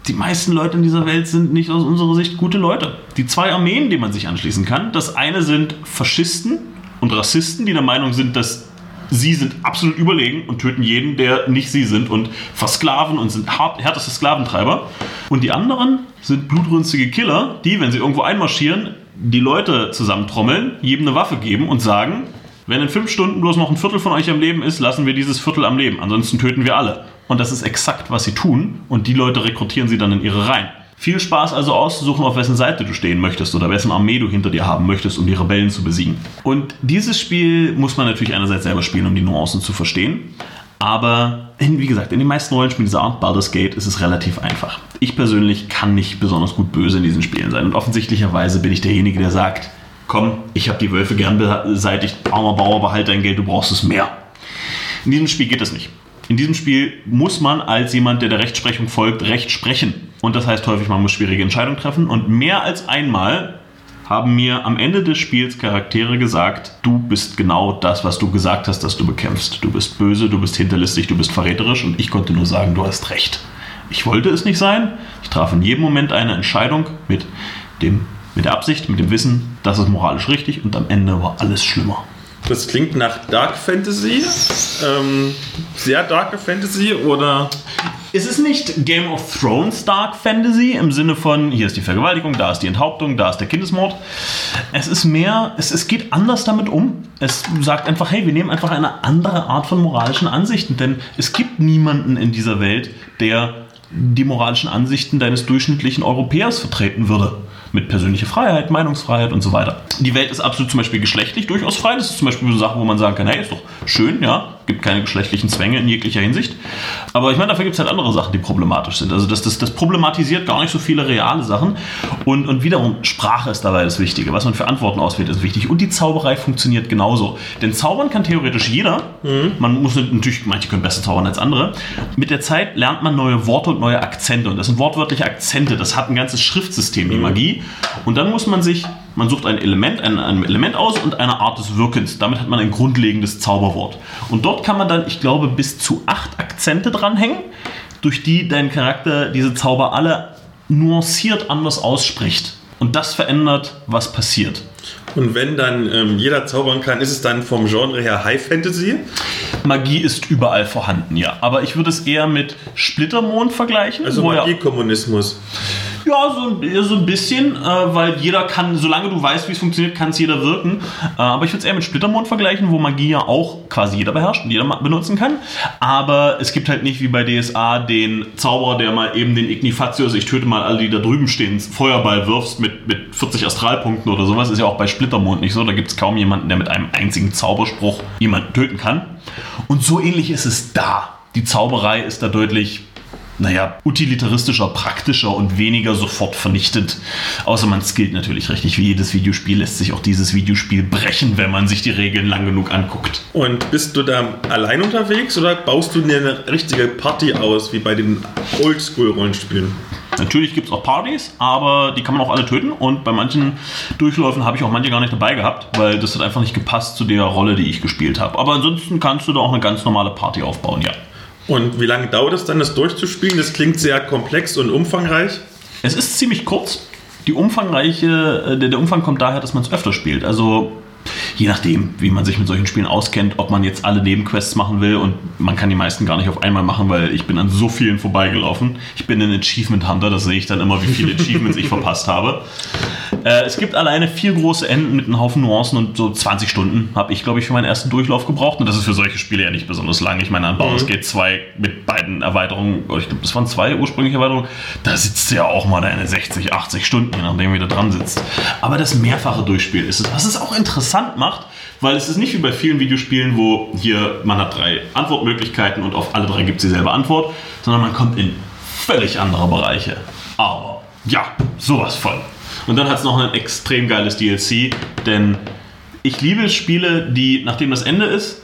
die meisten Leute in dieser Welt sind nicht aus unserer Sicht gute Leute. Die zwei Armeen, die man sich anschließen kann, das eine sind Faschisten und Rassisten, die der Meinung sind, dass sie sind absolut überlegen und töten jeden, der nicht sie sind und versklaven und sind härteste Sklaventreiber. Und die anderen sind blutrünstige Killer, die, wenn sie irgendwo einmarschieren, die Leute zusammentrommeln, jedem eine Waffe geben und sagen, wenn in fünf Stunden bloß noch ein Viertel von euch am Leben ist, lassen wir dieses Viertel am Leben. Ansonsten töten wir alle. Und das ist exakt, was sie tun. Und die Leute rekrutieren sie dann in ihre Reihen. Viel Spaß also auszusuchen, auf wessen Seite du stehen möchtest oder wessen Armee du hinter dir haben möchtest, um die Rebellen zu besiegen. Und dieses Spiel muss man natürlich einerseits selber spielen, um die Nuancen zu verstehen. Aber wie gesagt, in den meisten Rollenspielen dieser Art, Baldur's Gate, ist es relativ einfach. Ich persönlich kann nicht besonders gut böse in diesen Spielen sein. Und offensichtlicherweise bin ich derjenige, der sagt, komm, ich habe die Wölfe gern beseitigt, armer Bauer, behalte dein Geld, du brauchst es mehr. In diesem Spiel geht das nicht. In diesem Spiel muss man als jemand, der der Rechtsprechung folgt, Recht sprechen. Und das heißt häufig, man muss schwierige Entscheidungen treffen. Und mehr als einmal haben mir am Ende des Spiels Charaktere gesagt, du bist genau das, was du gesagt hast, dass du bekämpfst. Du bist böse, du bist hinterlistig, du bist verräterisch und ich konnte nur sagen, du hast recht. Ich wollte es nicht sein. Ich traf in jedem Moment eine Entscheidung mit, dem, mit der Absicht, mit dem Wissen, das ist moralisch richtig und am Ende war alles schlimmer.
Das klingt nach Dark Fantasy. Ähm, sehr Dark Fantasy oder?
Es ist nicht Game of Thrones Dark Fantasy im Sinne von, hier ist die Vergewaltigung, da ist die Enthauptung, da ist der Kindesmord. Es ist mehr, es, es geht anders damit um. Es sagt einfach, hey, wir nehmen einfach eine andere Art von moralischen Ansichten, denn es gibt niemanden in dieser Welt, der die moralischen Ansichten deines durchschnittlichen Europäers vertreten würde mit persönlicher Freiheit, Meinungsfreiheit und so weiter. Die Welt ist absolut zum Beispiel geschlechtlich durchaus frei. Das ist zum Beispiel eine Sache, wo man sagen kann, hey, ist doch schön, ja, gibt keine geschlechtlichen Zwänge in jeglicher Hinsicht. Aber ich meine, dafür gibt es halt andere Sachen, die problematisch sind. Also das, das, das problematisiert gar nicht so viele reale Sachen. Und, und wiederum, Sprache ist dabei das Wichtige. Was man für Antworten auswählt, ist wichtig. Und die Zauberei funktioniert genauso. Denn zaubern kann theoretisch jeder. Mhm. Man muss natürlich, manche können besser zaubern als andere. Mit der Zeit lernt man neue Worte und neue Akzente. Und das sind wortwörtliche Akzente. Das hat ein ganzes Schriftsystem, die mhm. Magie. Und dann muss man sich, man sucht ein Element, ein, ein Element aus und eine Art des Wirkens. Damit hat man ein grundlegendes Zauberwort. Und dort kann man dann, ich glaube, bis zu acht Akzente dranhängen, durch die dein Charakter diese Zauber alle nuanciert anders ausspricht. Und das verändert, was passiert.
Und wenn dann ähm, jeder zaubern kann, ist es dann vom Genre her High Fantasy?
Magie ist überall vorhanden, ja. Aber ich würde es eher mit Splittermond vergleichen.
Also Magiekommunismus.
Ja, so, so ein bisschen, äh, weil jeder kann, solange du weißt, wie es funktioniert, kann es jeder wirken. Äh, aber ich würde es eher mit Splittermond vergleichen, wo Magie ja auch quasi jeder beherrscht und jeder benutzen kann. Aber es gibt halt nicht wie bei DSA den Zauberer, der mal eben den Ignifatius, ich töte mal alle, die da drüben stehen, Feuerball wirfst mit, mit 40 Astralpunkten oder sowas. Ist ja auch bei Splittermond nicht so. Da gibt es kaum jemanden, der mit einem einzigen Zauberspruch jemanden töten kann. Und so ähnlich ist es da. Die Zauberei ist da deutlich naja, utilitaristischer, praktischer und weniger sofort vernichtet. Außer man skillt natürlich richtig. Wie jedes Videospiel lässt sich auch dieses Videospiel brechen, wenn man sich die Regeln lang genug anguckt.
Und bist du da allein unterwegs oder baust du dir eine richtige Party aus, wie bei den Oldschool-Rollenspielen?
Natürlich gibt es auch Partys, aber die kann man auch alle töten. Und bei manchen Durchläufen habe ich auch manche gar nicht dabei gehabt, weil das hat einfach nicht gepasst zu der Rolle, die ich gespielt habe. Aber ansonsten kannst du da auch eine ganz normale Party aufbauen, ja.
Und wie lange dauert es dann, das durchzuspielen? Das klingt sehr komplex und umfangreich.
Es ist ziemlich kurz. Die umfangreiche, äh, der, der Umfang kommt daher, dass man es öfter spielt. Also je nachdem, wie man sich mit solchen Spielen auskennt, ob man jetzt alle Nebenquests machen will und man kann die meisten gar nicht auf einmal machen, weil ich bin an so vielen vorbeigelaufen. Ich bin ein Achievement Hunter, das sehe ich dann immer, wie viele Achievements ich verpasst habe. Äh, es gibt alleine vier große Enden mit einem Haufen Nuancen und so 20 Stunden habe ich, glaube ich, für meinen ersten Durchlauf gebraucht. Und das ist für solche Spiele ja nicht besonders lang. Ich meine, an Baldur's Gate 2 mit beiden Erweiterungen, ich glaube, das waren zwei ursprüngliche Erweiterungen, da sitzt ja auch mal deine 60, 80 Stunden, je nachdem, wie du dran sitzt. Aber das mehrfache Durchspiel ist es, was es auch interessant macht, weil es ist nicht wie bei vielen Videospielen, wo hier man hat drei Antwortmöglichkeiten und auf alle drei gibt es dieselbe Antwort, sondern man kommt in völlig andere Bereiche. Aber ja, sowas voll. Und dann hat es noch ein extrem geiles DLC, denn ich liebe Spiele, die, nachdem das Ende ist,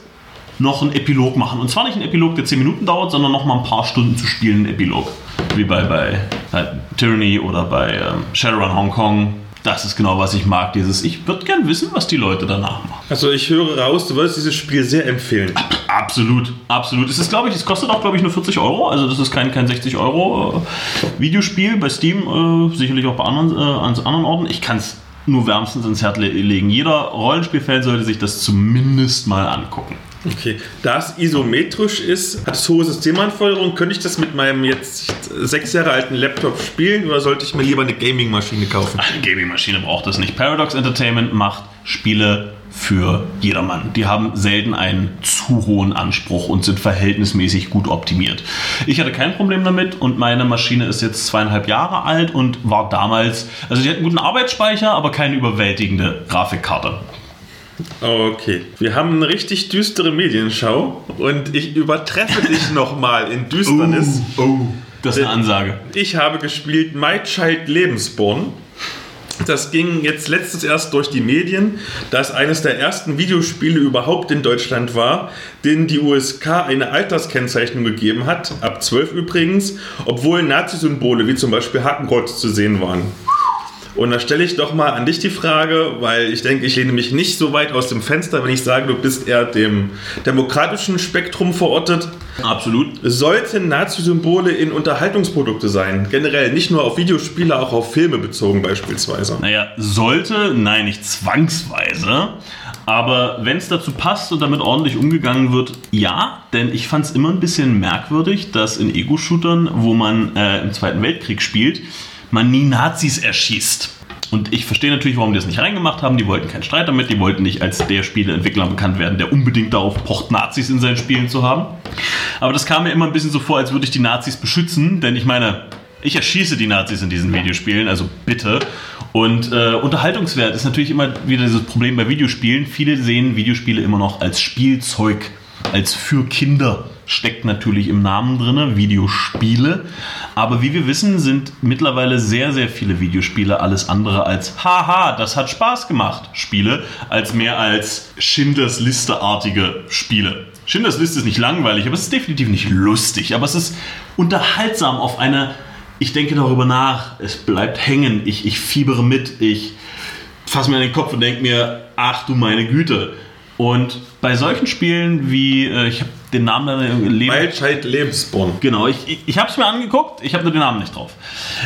noch einen Epilog machen. Und zwar nicht einen Epilog, der 10 Minuten dauert, sondern noch mal ein paar Stunden zu spielen, einen Epilog. Wie bei, bei, bei Tyranny oder bei ähm, Shadowrun Hong Kong das ist genau, was ich mag. Dieses, ich würde gern wissen, was die Leute danach machen.
Also ich höre raus, du würdest dieses Spiel sehr empfehlen.
Absolut, absolut. Es ist, glaube ich, es kostet auch, glaube ich, nur 40 Euro. Also das ist kein, kein 60 Euro äh, Videospiel bei Steam, äh, sicherlich auch bei anderen, äh, an anderen Orten. Ich kann es nur wärmstens ins Herz legen. Jeder Rollenspielfan sollte sich das zumindest mal angucken.
Okay, da es isometrisch ist, hat es hohe Systemanforderungen. Könnte ich das mit meinem jetzt sechs Jahre alten Laptop spielen oder sollte ich mir lieber eine Gaming-Maschine kaufen?
Eine Gaming-Maschine braucht es nicht. Paradox Entertainment macht Spiele für jedermann. Die haben selten einen zu hohen Anspruch und sind verhältnismäßig gut optimiert. Ich hatte kein Problem damit und meine Maschine ist jetzt zweieinhalb Jahre alt und war damals, also die hat einen guten Arbeitsspeicher, aber keine überwältigende Grafikkarte.
Okay, wir haben eine richtig düstere Medienschau und ich übertreffe dich nochmal in Düsternis.
Oh, oh, das ist eine Ansage.
Ich habe gespielt My Child Lebensborn. Das ging jetzt letztens erst durch die Medien, da es eines der ersten Videospiele überhaupt in Deutschland war, denen die USK eine Alterskennzeichnung gegeben hat, ab 12 übrigens, obwohl Nazi-Symbole wie zum Beispiel Hakenkreuz zu sehen waren. Und da stelle ich doch mal an dich die Frage, weil ich denke, ich lehne mich nicht so weit aus dem Fenster, wenn ich sage, du bist eher dem demokratischen Spektrum verortet.
Absolut.
Sollten Nazi-Symbole in Unterhaltungsprodukte sein? Generell, nicht nur auf Videospiele, auch auf Filme bezogen beispielsweise.
Naja, sollte, nein, nicht zwangsweise. Aber wenn es dazu passt und damit ordentlich umgegangen wird, ja, denn ich fand es immer ein bisschen merkwürdig, dass in Ego-Shootern, wo man äh, im Zweiten Weltkrieg spielt, man nie Nazis erschießt. Und ich verstehe natürlich, warum die das nicht reingemacht haben. Die wollten keinen Streit damit. Die wollten nicht als der Spieleentwickler bekannt werden, der unbedingt darauf pocht, Nazis in seinen Spielen zu haben. Aber das kam mir immer ein bisschen so vor, als würde ich die Nazis beschützen. Denn ich meine, ich erschieße die Nazis in diesen Videospielen, also bitte. Und äh, Unterhaltungswert ist natürlich immer wieder dieses Problem bei Videospielen. Viele sehen Videospiele immer noch als Spielzeug, als für Kinder steckt natürlich im Namen drin, Videospiele. Aber wie wir wissen, sind mittlerweile sehr, sehr viele Videospiele alles andere als Haha, das hat Spaß gemacht Spiele, als mehr als Schindlers Liste-artige Spiele. Schindlers Liste ist nicht langweilig, aber es ist definitiv nicht lustig. Aber es ist unterhaltsam auf eine, ich denke darüber nach, es bleibt hängen, ich, ich fiebere mit, ich fasse mir an den Kopf und denke mir, ach du meine Güte. Und bei solchen Spielen wie, äh, ich habe den Namen dann
Leben. Wildscheid Lebensborn.
Genau, ich, ich, ich habe es mir angeguckt, ich habe nur den Namen nicht drauf.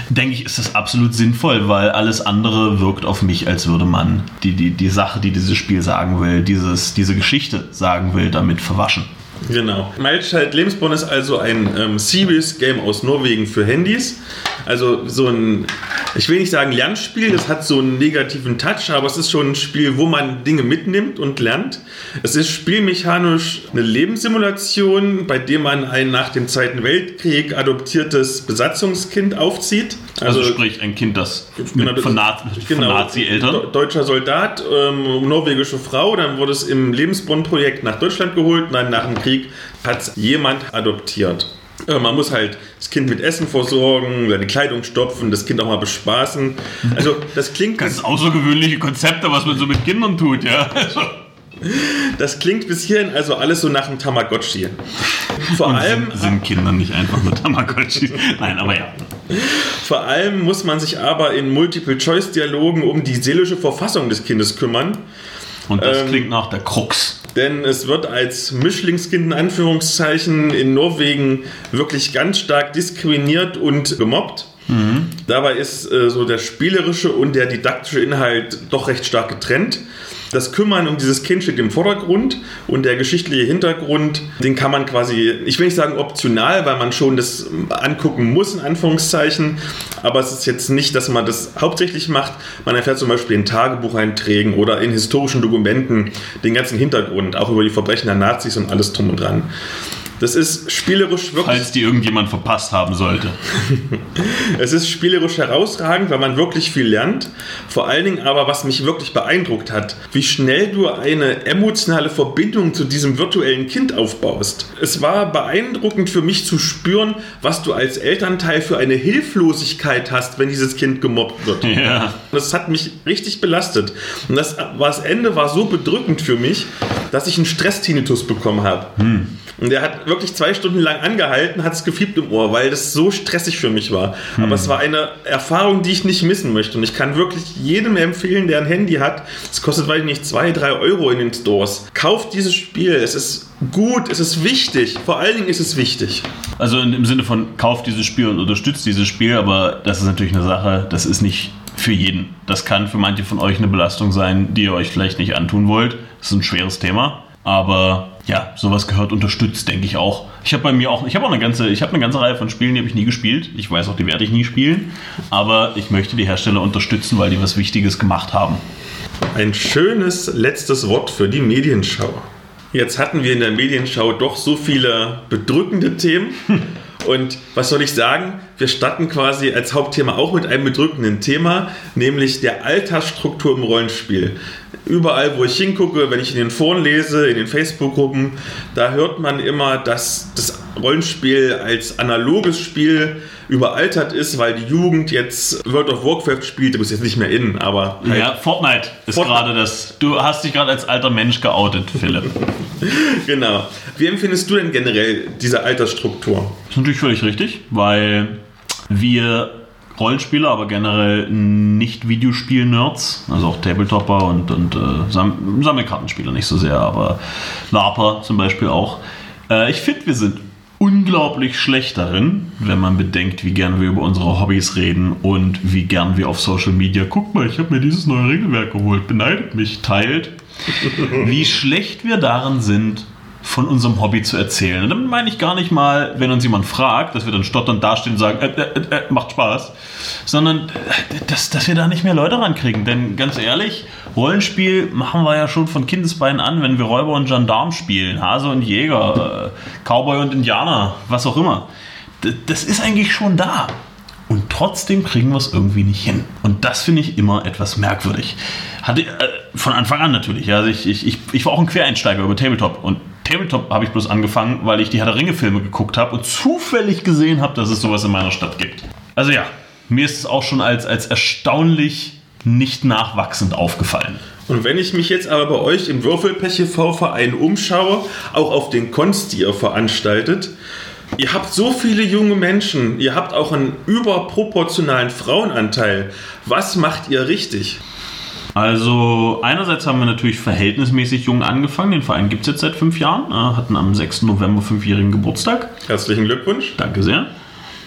Denke ich, ist das absolut sinnvoll, weil alles andere wirkt auf mich, als würde man die, die, die Sache, die dieses Spiel sagen will, dieses, diese Geschichte sagen will, damit verwaschen.
Genau. Wildscheid Lebensborn ist also ein ähm, Series-Game aus Norwegen für Handys. Also so ein, ich will nicht sagen Lernspiel, das hat so einen negativen Touch, aber es ist schon ein Spiel, wo man Dinge mitnimmt und lernt. Es ist spielmechanisch eine Lebenssimulation, bei der man ein nach dem Zweiten Weltkrieg adoptiertes Besatzungskind aufzieht.
Also, also sprich ein Kind, das
genau, von, Nazi, genau, Nazi-Eltern. Deutscher Soldat, ähm, norwegische Frau, dann wurde es im Lebensborn-Projekt nach Deutschland geholt, nein, nach dem Krieg hat jemand adoptiert. Äh, man muss halt das Kind mit Essen versorgen, seine Kleidung stopfen, das Kind auch mal bespaßen. Also das klingt...
Ganz außergewöhnliche Konzepte, was man so mit Kindern tut, ja. Also.
Das klingt bis hierhin also alles so nach einem Tamagotchi.
Vor Und allem sind, sind Kinder nicht einfach nur Tamagotchi. Nein, aber ja.
Vor allem muss man sich aber in Multiple-Choice-Dialogen um die seelische Verfassung des Kindes kümmern.
Und das ähm, klingt nach der Krux
denn es wird als Mischlingskind in Anführungszeichen in Norwegen wirklich ganz stark diskriminiert und gemobbt. Mhm. Dabei ist äh, so der spielerische und der didaktische Inhalt doch recht stark getrennt. Das Kümmern um dieses Kind steht im Vordergrund und der geschichtliche Hintergrund, den kann man quasi, ich will nicht sagen optional, weil man schon das angucken muss, in Anführungszeichen, aber es ist jetzt nicht, dass man das hauptsächlich macht. Man erfährt zum Beispiel in Tagebucheinträgen oder in historischen Dokumenten den ganzen Hintergrund, auch über die Verbrechen der Nazis und alles drum und dran. Das ist spielerisch
wirklich. Falls die irgendjemand verpasst haben sollte.
es ist spielerisch herausragend, weil man wirklich viel lernt. Vor allen Dingen aber, was mich wirklich beeindruckt hat, wie schnell du eine emotionale Verbindung zu diesem virtuellen Kind aufbaust. Es war beeindruckend für mich zu spüren, was du als Elternteil für eine Hilflosigkeit hast, wenn dieses Kind gemobbt wird. Ja. Das hat mich richtig belastet. Und das, das Ende war so bedrückend für mich, dass ich einen Stress-Tinnitus bekommen habe. Hm. Und der hat wirklich zwei Stunden lang angehalten, hat es gefiebt im Ohr, weil das so stressig für mich war. Hm. Aber es war eine Erfahrung, die ich nicht missen möchte. Und ich kann wirklich jedem empfehlen, der ein Handy hat. Es kostet, weiß ich nicht, zwei, drei Euro in den Stores. Kauft dieses Spiel. Es ist gut, es ist wichtig. Vor allen Dingen ist es wichtig.
Also im Sinne von kauft dieses Spiel und unterstützt dieses Spiel, aber das ist natürlich eine Sache, das ist nicht für jeden. Das kann für manche von euch eine Belastung sein, die ihr euch vielleicht nicht antun wollt. Das ist ein schweres Thema. Aber ja, sowas gehört unterstützt, denke ich auch. Ich habe bei mir auch, ich habe auch eine ganze, ich habe eine ganze Reihe von Spielen, die habe ich nie gespielt. Ich weiß auch, die werde ich nie spielen. Aber ich möchte die Hersteller unterstützen, weil die was Wichtiges gemacht haben.
Ein schönes letztes Wort für die Medienschau. Jetzt hatten wir in der Medienschau doch so viele bedrückende Themen. Und was soll ich sagen? Wir starten quasi als Hauptthema auch mit einem bedrückenden Thema, nämlich der Altersstruktur im Rollenspiel überall, wo ich hingucke, wenn ich in den Foren lese, in den Facebook-Gruppen, da hört man immer, dass das Rollenspiel als analoges Spiel überaltert ist, weil die Jugend jetzt World of Warcraft spielt, du bist jetzt nicht mehr in, aber.
Halt ja, Fortnite ist gerade das. Du hast dich gerade als alter Mensch geoutet, Philipp.
genau. Wie empfindest du denn generell diese Altersstruktur?
Das ist natürlich völlig richtig, weil wir Rollenspieler, aber generell nicht Videospiel-Nerds, also auch Tabletopper und, und äh, Sam Sammelkartenspieler nicht so sehr, aber LARPer zum Beispiel auch. Äh, ich finde, wir sind unglaublich schlecht darin, wenn man bedenkt, wie gern wir über unsere Hobbys reden und wie gern wir auf Social Media, guck mal, ich habe mir dieses neue Regelwerk geholt, beneidet mich, teilt, wie schlecht wir darin sind, von unserem Hobby zu erzählen. Und damit meine ich gar nicht mal, wenn uns jemand fragt, dass wir dann stotternd dastehen und sagen, äh, äh, äh, macht Spaß, sondern äh, dass, dass wir da nicht mehr Leute rankriegen. Denn ganz ehrlich, Rollenspiel machen wir ja schon von Kindesbeinen an, wenn wir Räuber und Gendarm spielen, Hase und Jäger, äh, Cowboy und Indianer, was auch immer. Das ist eigentlich schon da. Und trotzdem kriegen wir es irgendwie nicht hin. Und das finde ich immer etwas merkwürdig. Hatte, äh, von Anfang an natürlich. Also ich, ich, ich war auch ein Quereinsteiger über Tabletop und Tabletop habe ich bloß angefangen, weil ich die Herr der Ringe-Filme geguckt habe und zufällig gesehen habe, dass es sowas in meiner Stadt gibt. Also ja, mir ist es auch schon als, als erstaunlich nicht nachwachsend aufgefallen.
Und wenn ich mich jetzt aber bei euch im Würfelpech-Verein umschaue, auch auf den Konst, die ihr veranstaltet, ihr habt so viele junge Menschen, ihr habt auch einen überproportionalen Frauenanteil. Was macht ihr richtig?
Also einerseits haben wir natürlich verhältnismäßig jung angefangen. Den Verein gibt es jetzt seit fünf Jahren. Äh, hatten am 6. November fünfjährigen Geburtstag.
Herzlichen Glückwunsch.
Danke sehr.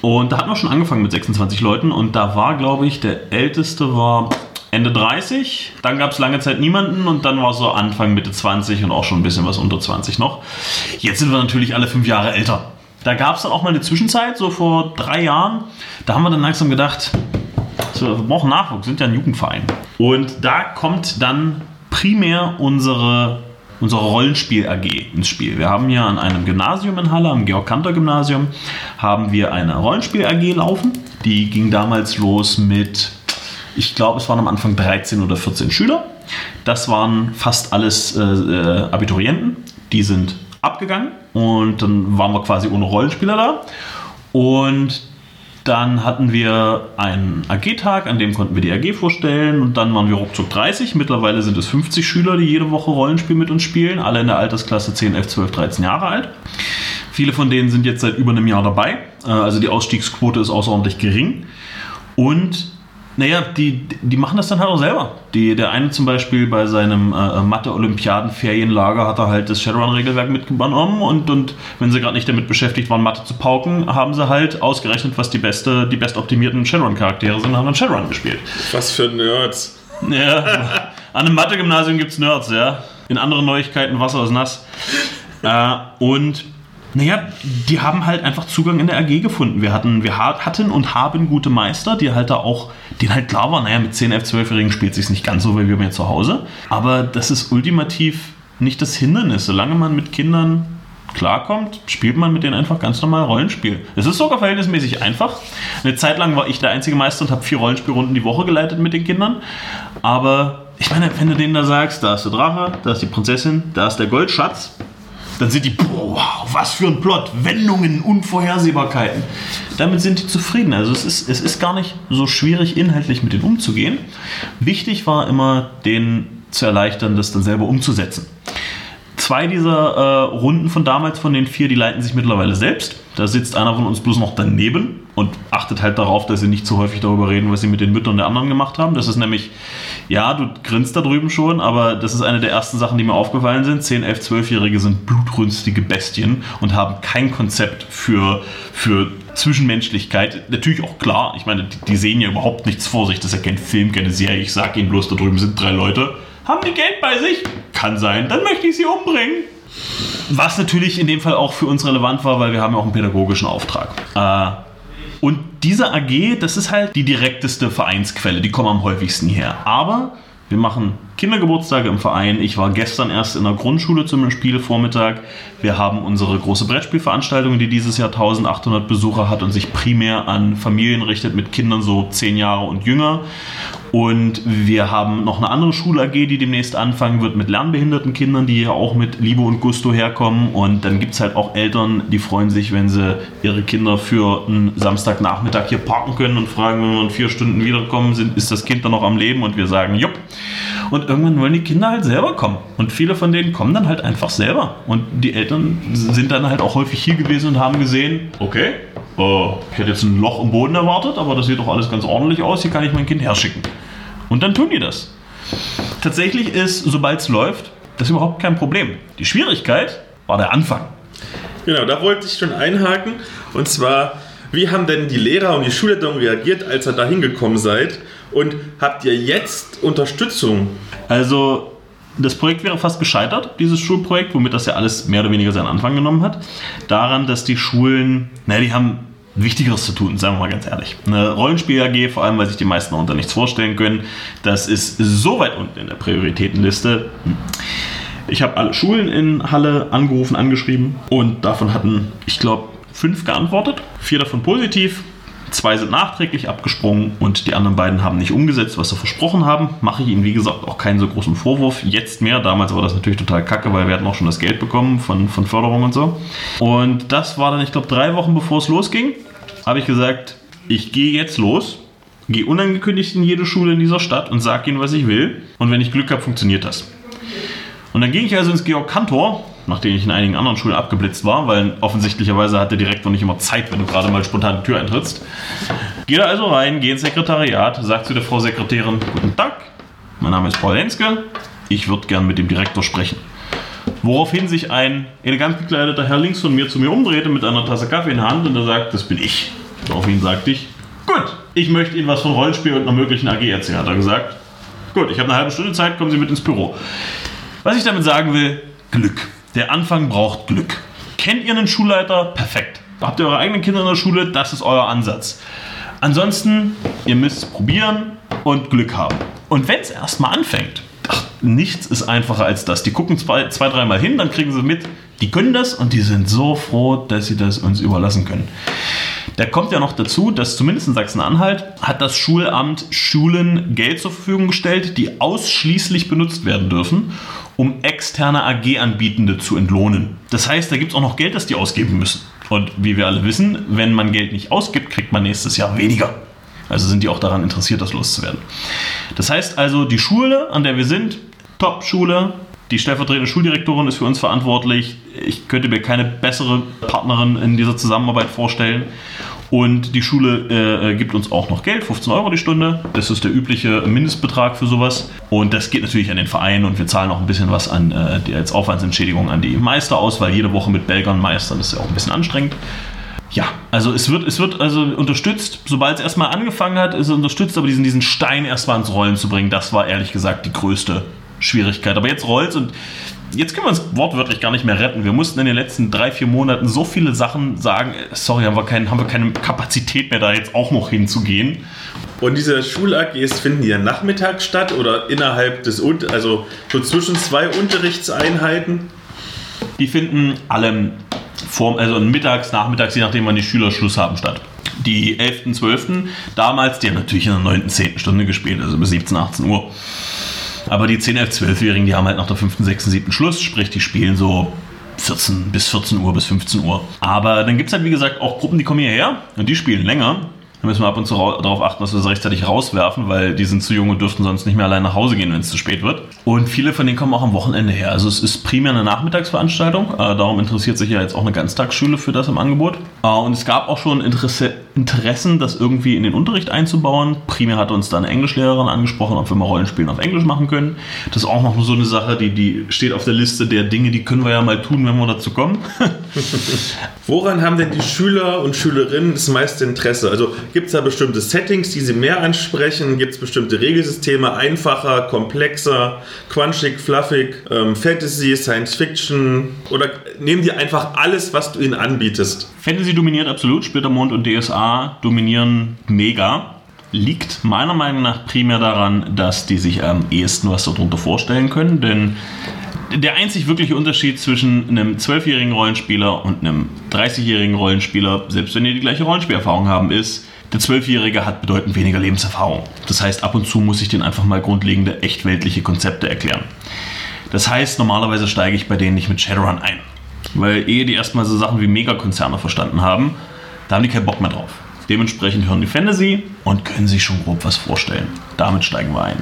Und da hatten wir schon angefangen mit 26 Leuten und da war, glaube ich, der älteste war Ende 30. Dann gab es lange Zeit niemanden und dann war so Anfang, Mitte 20 und auch schon ein bisschen was unter 20 noch. Jetzt sind wir natürlich alle fünf Jahre älter. Da gab es dann auch mal eine Zwischenzeit, so vor drei Jahren. Da haben wir dann langsam gedacht, so, wir brauchen Nachwuchs, sind ja ein Jugendverein. Und da kommt dann primär unsere, unsere Rollenspiel AG ins Spiel. Wir haben hier an einem Gymnasium in Halle, am Georg-Kantor-Gymnasium, haben wir eine Rollenspiel AG laufen. Die ging damals los mit, ich glaube, es waren am Anfang 13 oder 14 Schüler. Das waren fast alles äh, äh, Abiturienten. Die sind abgegangen und dann waren wir quasi ohne Rollenspieler da. Und dann hatten wir einen AG-Tag, an dem konnten wir die AG vorstellen und dann waren wir ruckzuck 30. Mittlerweile sind es 50 Schüler, die jede Woche Rollenspiel mit uns spielen, alle in der Altersklasse 10, 11, 12, 13 Jahre alt. Viele von denen sind jetzt seit über einem Jahr dabei, äh, also die Ausstiegsquote ist außerordentlich gering. Und Naja, die, die machen das dann halt auch selber. Die, der eine zum Beispiel bei seinem äh, Mathe-Olympiaden-Ferienlager hat er halt das Shadowrun-Regelwerk mitgenommen und, und wenn sie gerade nicht damit beschäftigt waren, Mathe zu pauken, haben sie halt ausgerechnet, was die beste, die bestoptimierten Shadowrun-Charaktere sind und haben dann Shadowrun gespielt.
Was für Nerds.
Ja, an einem Mathe-Gymnasium gibt es Nerds, ja. In anderen Neuigkeiten Wasser ist nass. Äh, und naja, die haben halt einfach Zugang in der AG gefunden. Wir hatten, wir hatten und haben gute Meister, die halt da auch, denen halt klar war, naja, mit 10, 11, 12-Jährigen spielt sich nicht ganz so wie bei mir zu Hause. Aber das ist ultimativ nicht das Hindernis. Solange man mit Kindern klarkommt, spielt man mit denen einfach ganz normal Rollenspiel. Es ist sogar verhältnismäßig einfach. Eine Zeit lang war ich der einzige Meister und habe vier Rollenspielrunden die Woche geleitet mit den Kindern. Aber ich meine, wenn du denen da sagst, da ist der Drache, da ist die Prinzessin, da ist der Goldschatz, dann sind die, boah, wow, was für ein Plot, Wendungen, Unvorhersehbarkeiten. Damit sind die zufrieden. Also es ist, es ist gar nicht so schwierig, inhaltlich mit denen umzugehen. Wichtig war immer, denen zu erleichtern, das dann selber umzusetzen. Zwei dieser äh, Runden von damals, von den vier, die leiten sich mittlerweile selbst. Da sitzt einer von uns bloß noch daneben und achtet halt darauf, dass sie nicht zu häufig darüber reden, was sie mit den Müttern der anderen gemacht haben. Das ist nämlich, ja, du grinst da drüben schon, aber das ist eine der ersten Sachen, die mir aufgefallen sind. 10, 11, 12-Jährige sind blutrünstige Bestien und haben kein Konzept für, für Zwischenmenschlichkeit. Natürlich auch klar, ich meine, die, die sehen ja überhaupt nichts vor sich. Das ist ja kein Film, keine Serie. Ich sag ihnen bloß, da drüben sind drei Leute. Haben die Geld bei sich? Kann sein. Dann möchte ich sie umbringen. Was natürlich in dem Fall auch für uns relevant war, weil wir haben ja auch einen pädagogischen Auftrag. Äh, und diese AG, das ist halt die direkteste Vereinsquelle, die kommen am häufigsten her. Aber wir machen Kindergeburtstage im Verein. Ich war gestern erst in der Grundschule zum Spielvormittag. Wir haben unsere große Brettspielveranstaltung, die dieses Jahr 1800 Besucher hat und sich primär an Familien richtet mit Kindern so 10 Jahre und jünger. Und wir haben noch eine andere Schul-AG, die demnächst anfangen wird mit lernbehinderten Kindern, die hier auch mit Liebe und Gusto herkommen. Und dann gibt es halt auch Eltern, die freuen sich, wenn sie ihre Kinder für einen Samstagnachmittag hier parken können und fragen, wenn wir in vier Stunden wiederkommen, sind, ist das Kind dann noch am Leben? Und wir sagen, jupp. Und irgendwann wollen die Kinder halt selber kommen. Und viele von denen kommen dann halt einfach selber. Und die Eltern sind dann halt auch häufig hier gewesen und haben gesehen, okay, äh, ich hätte jetzt ein Loch im Boden erwartet, aber das sieht doch alles ganz ordentlich aus, hier kann ich mein Kind herschicken. Und dann tun die das. Tatsächlich ist, sobald es läuft, das überhaupt kein Problem. Die Schwierigkeit war der Anfang.
Genau, da wollte ich schon einhaken. Und zwar, wie haben denn die Lehrer und die Schulleitung reagiert, als ihr da hingekommen seid? Und habt ihr jetzt Unterstützung?
Also, das Projekt wäre fast gescheitert, dieses Schulprojekt, womit das ja alles mehr oder weniger seinen Anfang genommen hat. Daran, dass die Schulen, naja, die haben Wichtigeres zu tun, sagen wir mal ganz ehrlich. Eine Rollenspiel-AG, vor allem weil sich die meisten darunter nichts vorstellen können, das ist so weit unten in der Prioritätenliste. Ich habe alle Schulen in Halle angerufen, angeschrieben und davon hatten, ich glaube, fünf geantwortet. Vier davon positiv, Zwei sind nachträglich abgesprungen und die anderen beiden haben nicht umgesetzt, was sie versprochen haben. Mache ich ihnen, wie gesagt, auch keinen so großen Vorwurf. Jetzt mehr. Damals war das natürlich total kacke, weil wir hatten auch schon das Geld bekommen von, von Förderung und so. Und das war dann, ich glaube, drei Wochen bevor es losging, habe ich gesagt, ich gehe jetzt los, gehe unangekündigt in jede Schule in dieser Stadt und sage ihnen, was ich will. Und wenn ich Glück habe, funktioniert das. Und dann ging ich also ins Georg Kantor nachdem ich in einigen anderen Schulen abgeblitzt war, weil offensichtlicherweise hat der Direktor nicht immer Zeit, wenn du gerade mal spontan die Tür eintrittst. Geh da also rein, geh ins Sekretariat, sag zu der Frau Sekretärin, guten Tag, mein Name ist Paul Henske, ich würde gern mit dem Direktor sprechen. Woraufhin sich ein elegant gekleideter Herr links von mir zu mir umdrehte mit einer Tasse Kaffee in der Hand und er sagt, das bin ich. Daraufhin sagte ich, gut, ich möchte Ihnen was von Rollenspiel und einer möglichen AG erzählen, hat er gesagt. Gut, ich habe eine halbe Stunde Zeit, kommen Sie mit ins Büro. Was ich damit sagen will, Glück. Der Anfang braucht Glück. Kennt ihr einen Schulleiter? Perfekt. Habt ihr eure eigenen Kinder in der Schule? Das ist euer Ansatz. Ansonsten, ihr müsst probieren und Glück haben. Und wenn es erstmal anfängt, ach, nichts ist einfacher als das. Die gucken zwei, zwei dreimal hin, dann kriegen sie mit, die können das und die sind so froh, dass sie das uns überlassen können. Da kommt ja noch dazu, dass zumindest in Sachsen-Anhalt hat das Schulamt Schulen Geld zur Verfügung gestellt, die ausschließlich benutzt werden dürfen um externe AG-Anbietende zu entlohnen. Das heißt, da gibt es auch noch Geld, das die ausgeben müssen. Und wie wir alle wissen, wenn man Geld nicht ausgibt, kriegt man nächstes Jahr weniger. Also sind die auch daran interessiert, das loszuwerden. Das heißt also, die Schule, an der wir sind, Top-Schule, die stellvertretende Schuldirektorin ist für uns verantwortlich. Ich könnte mir keine bessere Partnerin in dieser Zusammenarbeit vorstellen. Und die Schule äh, gibt uns auch noch Geld, 15 Euro die Stunde. Das ist der übliche Mindestbetrag für sowas. Und das geht natürlich an den Verein und wir zahlen auch ein bisschen was an äh, die als Aufwandsentschädigung an die Meister aus, weil jede Woche mit Belgern meistern ist ja auch ein bisschen anstrengend. Ja, also es wird, es wird also unterstützt, sobald es erstmal angefangen hat, ist es unterstützt, aber diesen, diesen Stein erstmal ins Rollen zu bringen, das war ehrlich gesagt die größte Schwierigkeit. Aber jetzt rollt's und jetzt können wir uns wortwörtlich gar nicht mehr retten. Wir mussten in den letzten drei, vier Monaten so viele Sachen sagen, sorry, haben wir, kein, haben wir keine Kapazität mehr, da jetzt auch noch hinzugehen.
Und diese Schul-AGs finden ja nachmittags statt oder innerhalb des, also so zwischen zwei Unterrichtseinheiten?
Die finden alle vor, also mittags, nachmittags, je nachdem wann die Schüler Schluss haben, statt. Die 11., 12. damals, die haben natürlich in der 9., 10. Stunde gespielt, also bis 17, 18 Uhr. Aber die 10, 11, 12-Jährigen, die haben halt nach der 5., 6., 7. Schluss, sprich, die spielen so 14 bis 14 Uhr bis 15 Uhr. Aber dann gibt es halt, wie gesagt, auch Gruppen, die kommen hierher und die spielen länger. Da müssen wir ab und zu darauf achten, dass wir sie rechtzeitig rauswerfen, weil die sind zu jung und dürften sonst nicht mehr allein nach Hause gehen, wenn es zu spät wird. Und viele von denen kommen auch am Wochenende her. Also es ist primär eine Nachmittagsveranstaltung. Äh, darum interessiert sich ja jetzt auch eine Ganztagsschule für das im Angebot. Äh, und es gab auch schon Interesse, Interessen, das irgendwie in den Unterricht einzubauen. Primär hat uns da eine Englischlehrerin angesprochen, ob wir mal Rollenspielen auf Englisch machen können. Das ist auch noch so eine Sache, die, die steht auf der Liste der Dinge, die können wir ja mal tun, wenn wir dazu kommen.
Woran haben denn die Schüler und Schülerinnen das meiste Interesse? Also gibt es da bestimmte Settings, die sie mehr ansprechen? Gibt es bestimmte Regelsysteme, einfacher, komplexer, quanchig, fluffig, ähm, Fantasy, Science Fiction? Oder nehmen die einfach alles, was du ihnen anbietest?
Fantasy dominiert absolut, Splittermond und DSA dominieren mega. Liegt meiner Meinung nach primär daran, dass die sich am ehesten was darunter vorstellen können, denn der einzig wirkliche Unterschied zwischen einem 12-jährigen Rollenspieler und einem 30-jährigen Rollenspieler, selbst wenn die die gleiche Rollenspielerfahrung haben, ist, der Zwölfjährige hat bedeutend weniger Lebenserfahrung. Das heißt, ab und zu muss ich den einfach mal grundlegende, echt weltliche Konzepte erklären. Das heißt, normalerweise steige ich bei denen nicht mit Shadowrun ein. Weil ehe die erstmal so Sachen wie Megakonzerne verstanden haben, da haben die keinen Bock mehr drauf. Dementsprechend hören die Fantasy und können sich schon grob was vorstellen. Damit steigen wir ein.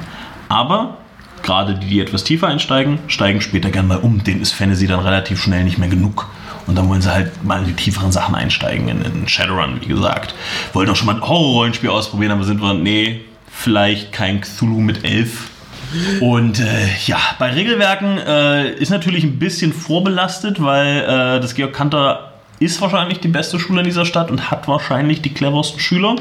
Aber gerade die, die etwas tiefer einsteigen, steigen später gern mal um. Denen ist Fantasy dann relativ schnell nicht mehr genug. Und dann wollen sie halt mal in die tieferen Sachen einsteigen, in, in Shadowrun, wie gesagt. Wollten auch schon mal ein Horror-Rollenspiel ausprobieren, aber sind wir, nee, vielleicht kein Cthulhu mit elf. Und äh, ja, bei Regelwerken äh, ist natürlich ein bisschen vorbelastet, weil äh, das Georg Kanter ist wahrscheinlich die beste Schule in dieser Stadt und hat wahrscheinlich die cleversten Schüler.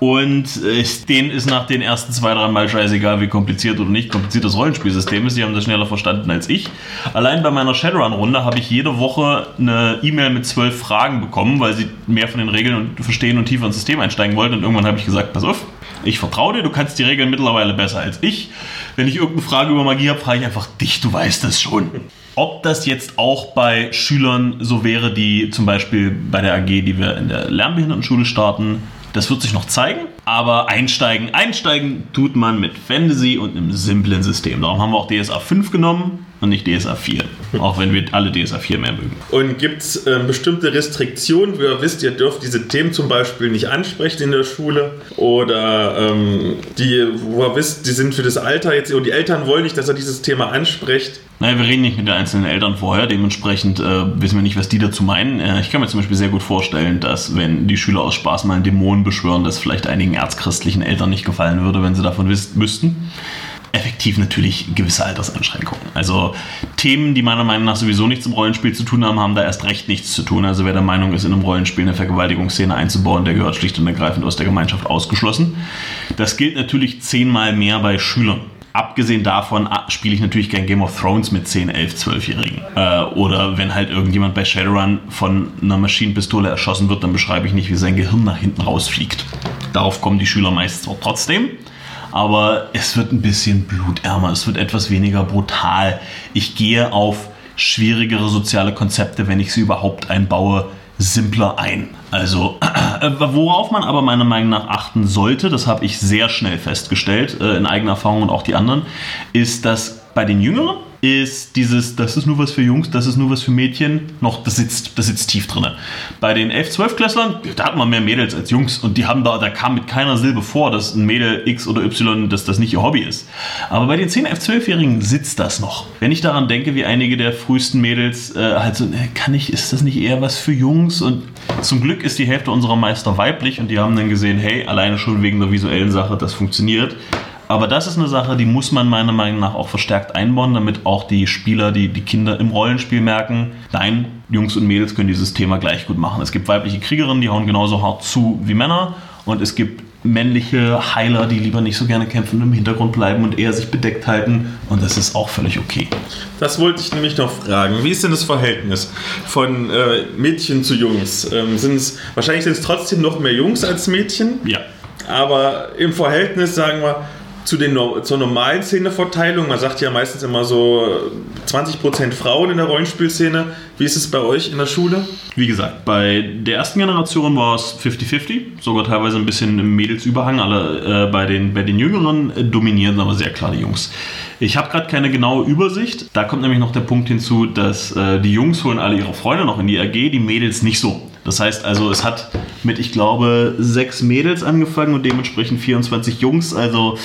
Und äh, denen ist nach den ersten zwei, drei Mal scheißegal, wie kompliziert oder nicht kompliziert das Rollenspielsystem ist. Die haben das schneller verstanden als ich. Allein bei meiner Shadowrun-Runde habe ich jede Woche eine E-Mail mit zwölf Fragen bekommen, weil sie mehr von den Regeln verstehen und tiefer ins System einsteigen wollten. Und irgendwann habe ich gesagt, pass auf, ich vertraue dir, du kannst die Regeln mittlerweile besser als ich. Wenn ich irgendeine Frage über Magie habe, frage ich einfach dich, du weißt es schon. Ob das jetzt auch bei Schülern so wäre, die zum Beispiel bei der AG, die wir in der Lernbehindertenschule starten, das wird sich noch zeigen, aber einsteigen, einsteigen tut man mit Fantasy und einem simplen System. Darum haben wir auch DSA 5 genommen und nicht DSA 4. Auch wenn wir alle DSA 4 mehr mögen.
Und gibt es äh, bestimmte Restriktionen, wo ihr wisst, ihr dürft diese Themen zum Beispiel nicht ansprechen in der Schule oder ähm, die, wo ihr wisst, die sind für das Alter jetzt und die Eltern wollen nicht, dass er dieses Thema anspricht?
Naja, wir reden nicht mit den einzelnen Eltern vorher, dementsprechend äh, wissen wir nicht, was die dazu meinen. Äh, ich kann mir zum Beispiel sehr gut vorstellen, dass wenn die Schüler aus Spaß mal einen Dämon beschwören, das vielleicht einigen erzchristlichen Eltern nicht gefallen würde, wenn sie davon wüssten effektiv natürlich gewisse Alterseinschränkungen. Also Themen, die meiner Meinung nach sowieso nichts im Rollenspiel zu tun haben, haben da erst recht nichts zu tun. Also wer der Meinung ist, in einem Rollenspiel eine Vergewaltigungsszene einzubauen, der gehört schlicht und ergreifend aus der Gemeinschaft ausgeschlossen. Das gilt natürlich zehnmal mehr bei Schülern. Abgesehen davon ah, spiele ich natürlich kein Game of Thrones mit 10, 11, 12-Jährigen. Äh, oder wenn halt irgendjemand bei Shadowrun von einer Maschinenpistole erschossen wird, dann beschreibe ich nicht, wie sein Gehirn nach hinten rausfliegt. Darauf kommen die Schüler meistens auch trotzdem. Aber es wird ein bisschen blutärmer, es wird etwas weniger brutal. Ich gehe auf schwierigere soziale Konzepte, wenn ich sie überhaupt einbaue, simpler ein. Also, äh, worauf man aber meiner Meinung nach achten sollte, das habe ich sehr schnell festgestellt, äh, in eigener Erfahrung und auch die anderen, ist, dass Bei den Jüngeren ist dieses, das ist nur was für Jungs, das ist nur was für Mädchen, noch, das sitzt, das sitzt tief drin. Bei den 11-, 12-Klässlern, da hat man mehr Mädels als Jungs und die haben da, da kam mit keiner Silbe vor, dass ein Mädel X oder Y, dass das nicht ihr Hobby ist. Aber bei den 10-, 11-, 12-Jährigen sitzt das noch. Wenn ich daran denke, wie einige der frühesten Mädels äh, halt so, äh, kann ich, ist das nicht eher was für Jungs? Und zum Glück ist die Hälfte unserer Meister weiblich und die haben dann gesehen, hey, alleine schon wegen der visuellen Sache, das funktioniert. Aber das ist eine Sache, die muss man meiner Meinung nach auch verstärkt einbauen, damit auch die Spieler, die, die Kinder im Rollenspiel merken, nein, Jungs und Mädels können dieses Thema gleich gut machen. Es gibt weibliche Kriegerinnen, die hauen genauso hart zu wie Männer und es gibt männliche Heiler, die lieber nicht so gerne kämpfen und im Hintergrund bleiben und eher sich bedeckt halten und das ist auch völlig okay.
Das wollte ich nämlich noch fragen. Wie ist denn das Verhältnis von äh, Mädchen zu Jungs? Ähm, sind's, wahrscheinlich sind es trotzdem noch mehr Jungs als Mädchen.
Ja.
Aber im Verhältnis, sagen wir, zu den, zur normalen Szeneverteilung, man sagt ja meistens immer so 20% Frauen in der Rollenspielszene. Wie ist es bei euch in der Schule?
Wie gesagt, bei der ersten Generation war es 50-50, sogar teilweise ein bisschen im Mädelsüberhang. Alle, äh, bei, den, bei den Jüngeren äh, dominieren aber sehr klar die Jungs. Ich habe gerade keine genaue Übersicht. Da kommt nämlich noch der Punkt hinzu, dass äh, die Jungs holen alle ihre Freunde noch in die AG, die Mädels nicht so. Das heißt also, es hat mit, ich glaube, sechs Mädels angefangen und dementsprechend 24 Jungs. Also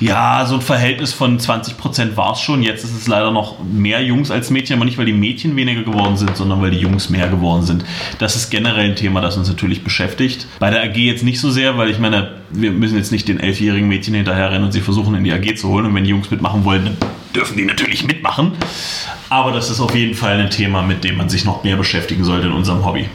ja, so ein Verhältnis von 20% war es schon. Jetzt ist es leider noch mehr Jungs als Mädchen, aber nicht, weil die Mädchen weniger geworden sind, sondern weil die Jungs mehr geworden sind. Das ist generell ein Thema, das uns natürlich beschäftigt. Bei der AG jetzt nicht so sehr, weil ich meine, wir müssen jetzt nicht den elfjährigen Mädchen hinterherrennen und sie versuchen in die AG zu holen. Und wenn die Jungs mitmachen wollen, dann dürfen die natürlich mitmachen. Aber das ist auf jeden Fall ein Thema, mit dem man sich noch mehr beschäftigen sollte in unserem Hobby.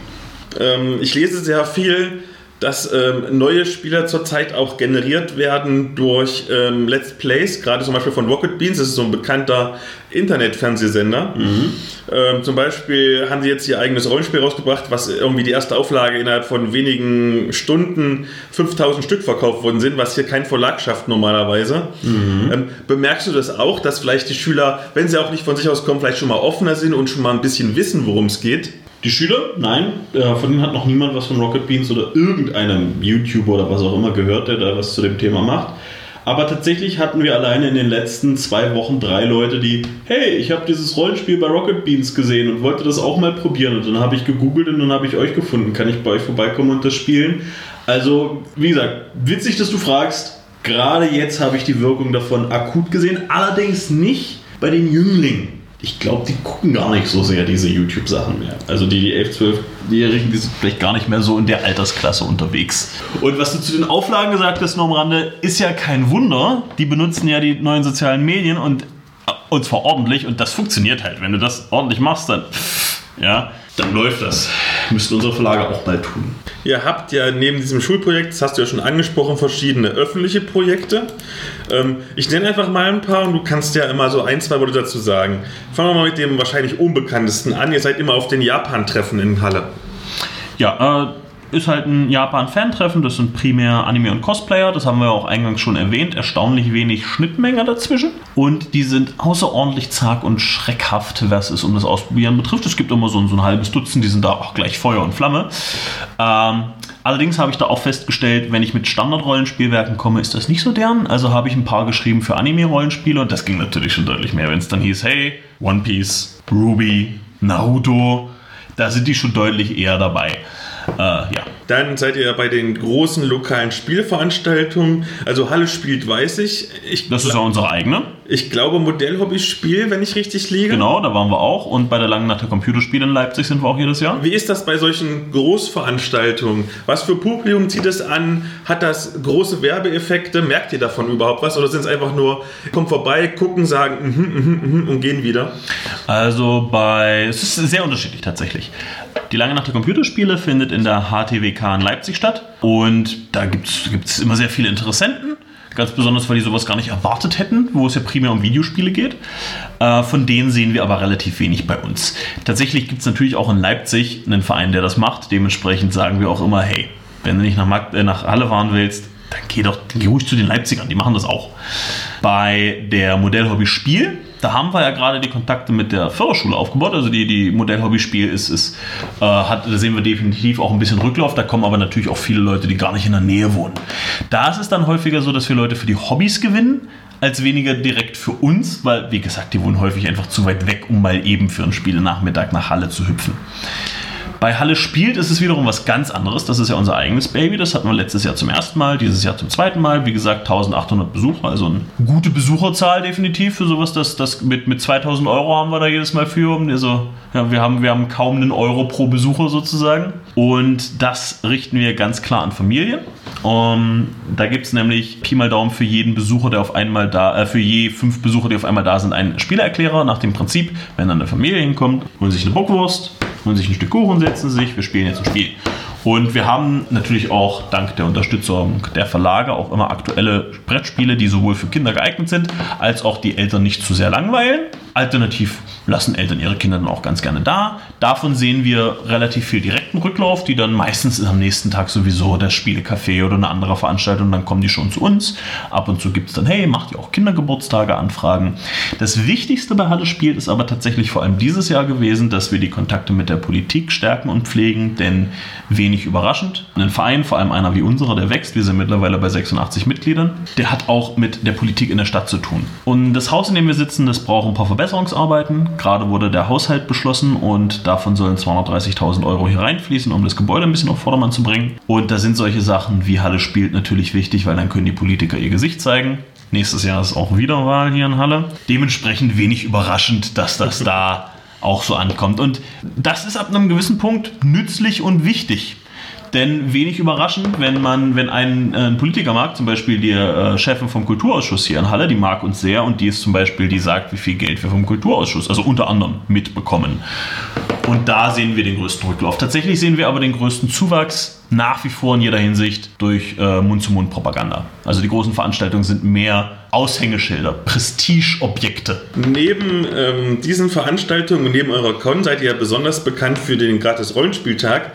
Ähm, ich lese sehr viel, dass ähm, neue Spieler zurzeit auch generiert werden durch ähm, Let's Plays, gerade zum Beispiel von Rocket Beans, das ist so ein bekannter Internetfernsehsender. Mhm. Ähm, zum Beispiel haben sie jetzt ihr eigenes Rollenspiel rausgebracht, was irgendwie die erste Auflage innerhalb von wenigen Stunden 5000 Stück verkauft worden sind, was hier kein Verlag schafft normalerweise. Mhm. Ähm, bemerkst du das auch, dass vielleicht die Schüler, wenn sie auch nicht von sich aus kommen, vielleicht schon mal offener sind und schon mal ein bisschen wissen, worum es geht?
Die Schüler? Nein, äh, von denen hat noch niemand was von Rocket Beans oder irgendeinem YouTuber oder was auch immer gehört, der da was zu dem Thema macht. Aber tatsächlich hatten wir alleine in den letzten zwei Wochen drei Leute, die, hey, ich habe dieses Rollenspiel bei Rocket Beans gesehen und wollte das auch mal probieren. Und dann habe ich gegoogelt und dann habe ich euch gefunden. Kann ich bei euch vorbeikommen und das spielen? Also, wie gesagt, witzig, dass du fragst. Gerade jetzt habe ich die Wirkung davon akut gesehen, allerdings nicht bei den Jünglingen ich glaube, die gucken gar nicht so sehr diese YouTube-Sachen mehr. Also die, die 11-, 12-Jährigen, die sind vielleicht gar nicht mehr so in der Altersklasse unterwegs. Und was du zu den Auflagen gesagt hast, nur am Rande, ist ja kein Wunder. Die benutzen ja die neuen sozialen Medien und, und zwar ordentlich und das funktioniert halt. Wenn du das ordentlich machst, dann, ja, dann läuft das. Müssten unsere Verlage auch bald tun.
Ihr habt ja neben diesem Schulprojekt, das hast du ja schon angesprochen, verschiedene öffentliche Projekte. Ähm, ich nenne einfach mal ein paar und du kannst ja immer so ein, zwei Worte dazu sagen. Fangen wir mal mit dem wahrscheinlich unbekanntesten an. Ihr seid immer auf den Japan-Treffen in Halle.
Ja, äh, ist halt ein Japan-Fan-Treffen. Das sind primär Anime- und Cosplayer. Das haben wir auch eingangs schon erwähnt. Erstaunlich wenig Schnittmenge dazwischen. Und die sind außerordentlich zag und schreckhaft, was es um das Ausprobieren betrifft. Es gibt immer so ein, so ein halbes Dutzend, die sind da auch gleich Feuer und Flamme. Ähm, allerdings habe ich da auch festgestellt, wenn ich mit Standard-Rollenspielwerken komme, ist das nicht so deren. Also habe ich ein paar geschrieben für Anime-Rollenspiele und das ging natürlich schon deutlich mehr, wenn es dann hieß, hey, One Piece, Ruby, Naruto, da sind die schon deutlich eher dabei.
Äh, ja. Dann seid ihr bei den großen lokalen Spielveranstaltungen. Also Halle spielt, weiß ich. ich
das ist ja unsere eigene.
Ich glaube Modellhobby-Spiel, wenn ich richtig liege.
Genau, da waren wir auch. Und bei der Langen Nacht der Computerspiele in Leipzig sind wir auch jedes Jahr.
Wie ist das bei solchen Großveranstaltungen? Was für Publikum zieht es an? Hat das große Werbeeffekte? Merkt ihr davon überhaupt was? Oder sind es einfach nur, kommen vorbei, gucken, sagen mm -hmm, mm -hmm, und gehen wieder?
Also bei, es ist sehr unterschiedlich tatsächlich. Die Lange Nacht der Computerspiele findet in der HTWK in Leipzig statt und da gibt es immer sehr viele Interessenten. Ganz besonders, weil die sowas gar nicht erwartet hätten, wo es ja primär um Videospiele geht. Äh, von denen sehen wir aber relativ wenig bei uns. Tatsächlich gibt es natürlich auch in Leipzig einen Verein, der das macht. Dementsprechend sagen wir auch immer, hey, wenn du nicht nach, Markt, äh, nach Halle fahren willst, dann geh doch geh ruhig zu den Leipzigern, die machen das auch. Bei der Modellhobby Spiel da haben wir ja gerade die Kontakte mit der Förderschule aufgebaut. Also die, die Modellhobby-Spiel ist, ist äh, hat, da sehen wir definitiv auch ein bisschen Rücklauf. Da kommen aber natürlich auch viele Leute, die gar nicht in der Nähe wohnen. Da ist es dann häufiger so, dass wir Leute für die Hobbys gewinnen, als weniger direkt für uns, weil, wie gesagt, die wohnen häufig einfach zu weit weg, um mal eben für einen Spielenachmittag nach Halle zu hüpfen. Bei Halle spielt ist es wiederum was ganz anderes. Das ist ja unser eigenes Baby. Das hatten wir letztes Jahr zum ersten Mal, dieses Jahr zum zweiten Mal. Wie gesagt, 1800 Besucher, also eine gute Besucherzahl definitiv für sowas. Das, das mit, mit 2000 Euro haben wir da jedes Mal für. Also, ja, wir, haben, wir haben kaum einen Euro pro Besucher sozusagen. Und das richten wir ganz klar an Familien. Um, da gibt es nämlich Pi mal Daumen für jeden Besucher, der auf einmal da, äh, für je fünf Besucher, die auf einmal da sind, einen Spielererklärer nach dem Prinzip, wenn dann eine Familie hinkommt, holen sich eine Bockwurst, holen sich ein Stück Kuchen, setzen sich, wir spielen jetzt ein Spiel. Und wir haben natürlich auch dank der Unterstützung der Verlage auch immer aktuelle Brettspiele, die sowohl für Kinder geeignet sind, als auch die Eltern nicht zu sehr langweilen. Alternativ lassen Eltern ihre Kinder dann auch ganz gerne da. Davon sehen wir relativ viel direkten Rücklauf, die dann meistens am nächsten Tag sowieso das Spielecafé oder eine andere Veranstaltung, dann kommen die schon zu uns. Ab und zu gibt es dann, hey, macht ihr auch Kindergeburtstage, Anfragen. Das Wichtigste bei Halle spielt ist aber tatsächlich vor allem dieses Jahr gewesen, dass wir die Kontakte mit der Politik stärken und pflegen, denn wenig überraschend, ein Verein, vor allem einer wie unserer, der wächst, wir sind mittlerweile bei 86 Mitgliedern, der hat auch mit der Politik in der Stadt zu tun. Und das Haus, in dem wir sitzen, das braucht ein paar Verbesserungsarbeiten. Gerade wurde der Haushalt beschlossen und davon sollen 230.000 Euro hier reinfließen, um das Gebäude ein bisschen auf Vordermann zu bringen. Und da sind solche Sachen wie Halle spielt natürlich wichtig, weil dann können die Politiker ihr Gesicht zeigen. Nächstes Jahr ist auch wieder Wahl hier in Halle. Dementsprechend wenig überraschend, dass das da auch so ankommt. Und das ist ab einem gewissen Punkt nützlich und wichtig. Denn wenig überraschend, wenn man, wenn ein, äh, ein Politiker mag, zum Beispiel die äh, Chefin vom Kulturausschuss hier in Halle, die mag uns sehr und die ist zum Beispiel, die sagt, wie viel Geld wir vom Kulturausschuss, also unter anderem mitbekommen. Und da sehen wir den größten Rücklauf. Tatsächlich sehen wir aber den größten Zuwachs nach wie vor in jeder Hinsicht durch äh, Mund-zu-Mund-Propaganda. Also die großen Veranstaltungen sind mehr Aushängeschilder, Prestigeobjekte.
Neben ähm, diesen Veranstaltungen und neben eurer Con seid ihr ja besonders bekannt für den Gratis-Rollenspieltag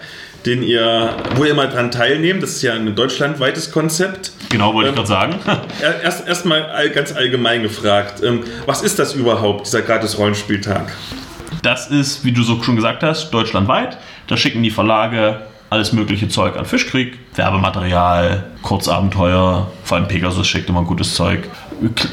den ihr, wo ihr mal dran teilnehmt. Das ist ja ein deutschlandweites Konzept.
Genau, wollte ähm, ich gerade sagen.
erst erstmal all, ganz allgemein gefragt, ähm, was ist das überhaupt, dieser Gratis-Rollenspieltag?
Das ist, wie du so schon gesagt hast, deutschlandweit. Da schicken die Verlage alles mögliche Zeug an Fischkrieg, Werbematerial, Kurzabenteuer, vor allem Pegasus schickt immer gutes Zeug,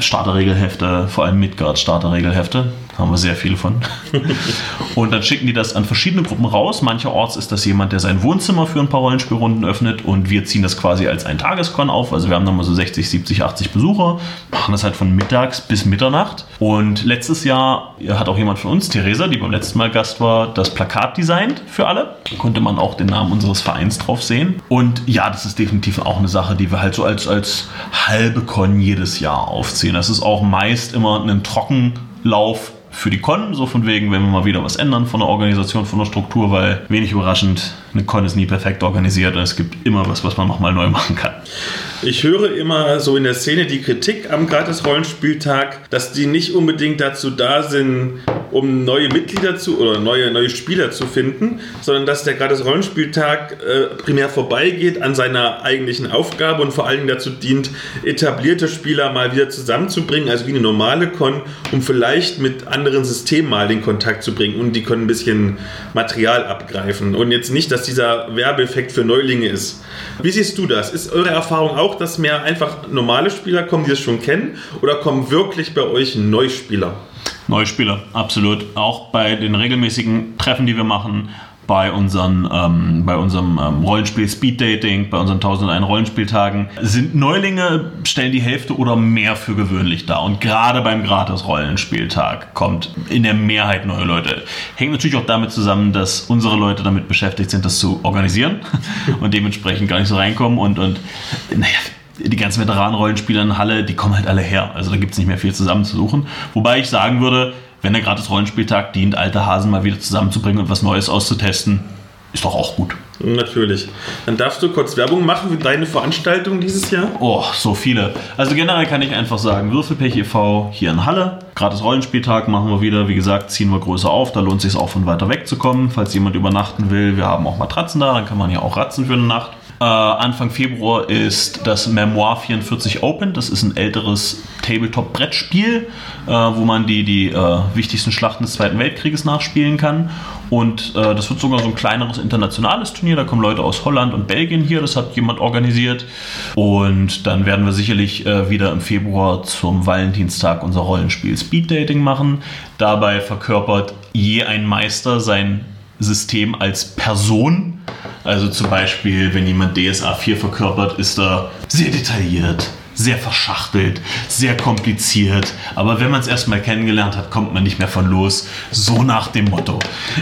Starterregelhefte, vor allem Midgard Starterregelhefte haben wir sehr viele von. und dann schicken die das an verschiedene Gruppen raus. Mancherorts ist das jemand, der sein Wohnzimmer für ein paar Rollenspielrunden öffnet und wir ziehen das quasi als ein Tageskon auf. Also wir haben dann mal so 60, 70, 80 Besucher, machen das halt von mittags bis Mitternacht. Und letztes Jahr hat auch jemand von uns, Theresa, die beim letzten Mal Gast war, das Plakat designt für alle. Da konnte man auch den Namen unseres Vereins drauf sehen. Und ja, das ist definitiv auch eine Sache, die wir halt so als, als halbe Con jedes Jahr aufziehen. Das ist auch meist immer ein Trockenlauf für die Con, so von wegen, wenn wir mal wieder was ändern von der Organisation, von der Struktur, weil wenig überraschend, eine Con ist nie perfekt organisiert und es gibt immer was, was man nochmal neu machen kann.
Ich höre immer so in der Szene die Kritik am Gratis-Rollenspieltag, dass die nicht unbedingt dazu da sind, um neue Mitglieder zu oder neue, neue Spieler zu finden, sondern dass der Gratis-Rollenspieltag äh, primär vorbeigeht an seiner eigentlichen Aufgabe und vor allem dazu dient, etablierte Spieler mal wieder zusammenzubringen, also wie eine normale Con, um vielleicht mit anderen Systemen mal den Kontakt zu bringen und die können ein bisschen Material abgreifen und jetzt nicht, dass dieser Werbeeffekt für Neulinge ist. Wie siehst du das? Ist eure Erfahrung auch, dass mehr einfach normale Spieler kommen, die es schon kennen? Oder kommen wirklich bei euch Neuspieler?
Neuspieler, absolut. Auch bei den regelmäßigen Treffen, die wir machen, bei, unseren, ähm, bei unserem ähm, Rollenspiel Speed Dating, bei unseren 1001 Rollenspieltagen, sind Neulinge, stellen die Hälfte oder mehr für gewöhnlich dar. Und gerade beim Gratis-Rollenspieltag kommt in der Mehrheit neue Leute. Hängt natürlich auch damit zusammen, dass unsere Leute damit beschäftigt sind, das zu organisieren und dementsprechend gar nicht so reinkommen. Und, und naja, die ganzen Veteranen-Rollenspieler in Halle, die kommen halt alle her. Also da gibt es nicht mehr viel zusammenzusuchen. Wobei ich sagen würde, wenn der gratis Rollenspieltag dient, alte Hasen mal wieder zusammenzubringen und was Neues auszutesten, ist doch auch gut.
Natürlich. Dann darfst du kurz Werbung machen für deine Veranstaltung dieses Jahr.
Oh, so viele. Also generell kann ich einfach sagen, Würfelpech e.V. hier in Halle. Gratis Rollenspieltag machen wir wieder. Wie gesagt, ziehen wir größer auf. Da lohnt es sich auch von weiter weg zu kommen. Falls jemand übernachten will, wir haben auch Matratzen da, dann kann man ja auch ratzen für eine Nacht. Äh, Anfang Februar ist das Memoir 44 Open. Das ist ein älteres Tabletop-Brettspiel, äh, wo man die, die äh, wichtigsten Schlachten des Zweiten Weltkrieges nachspielen kann. Und äh, das wird sogar so ein kleineres internationales Turnier. Da kommen Leute aus Holland und Belgien hier. Das hat jemand organisiert. Und dann werden wir sicherlich äh, wieder im Februar zum Valentinstag unser Rollenspiel Speed Dating machen. Dabei verkörpert je ein Meister sein System als Person. Also zum Beispiel, wenn jemand DSA 4 verkörpert, ist er sehr detailliert, sehr verschachtelt, sehr kompliziert. Aber wenn man es erstmal kennengelernt hat, kommt man nicht mehr von los. So nach dem Motto.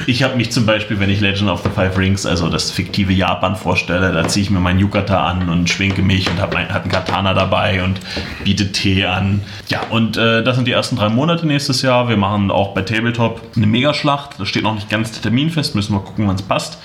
Ich habe mich zum Beispiel, wenn ich Legend of the Five Rings, also das fiktive Japan vorstelle, da ziehe ich mir meinen Yukata an und schwenke mich und habe hab einen Katana dabei und biete Tee an. Ja, und äh, das sind die ersten drei Monate nächstes Jahr. Wir machen auch bei Tabletop eine Megaschlacht. Da steht noch nicht ganz der Termin fest, müssen wir gucken, wann es passt.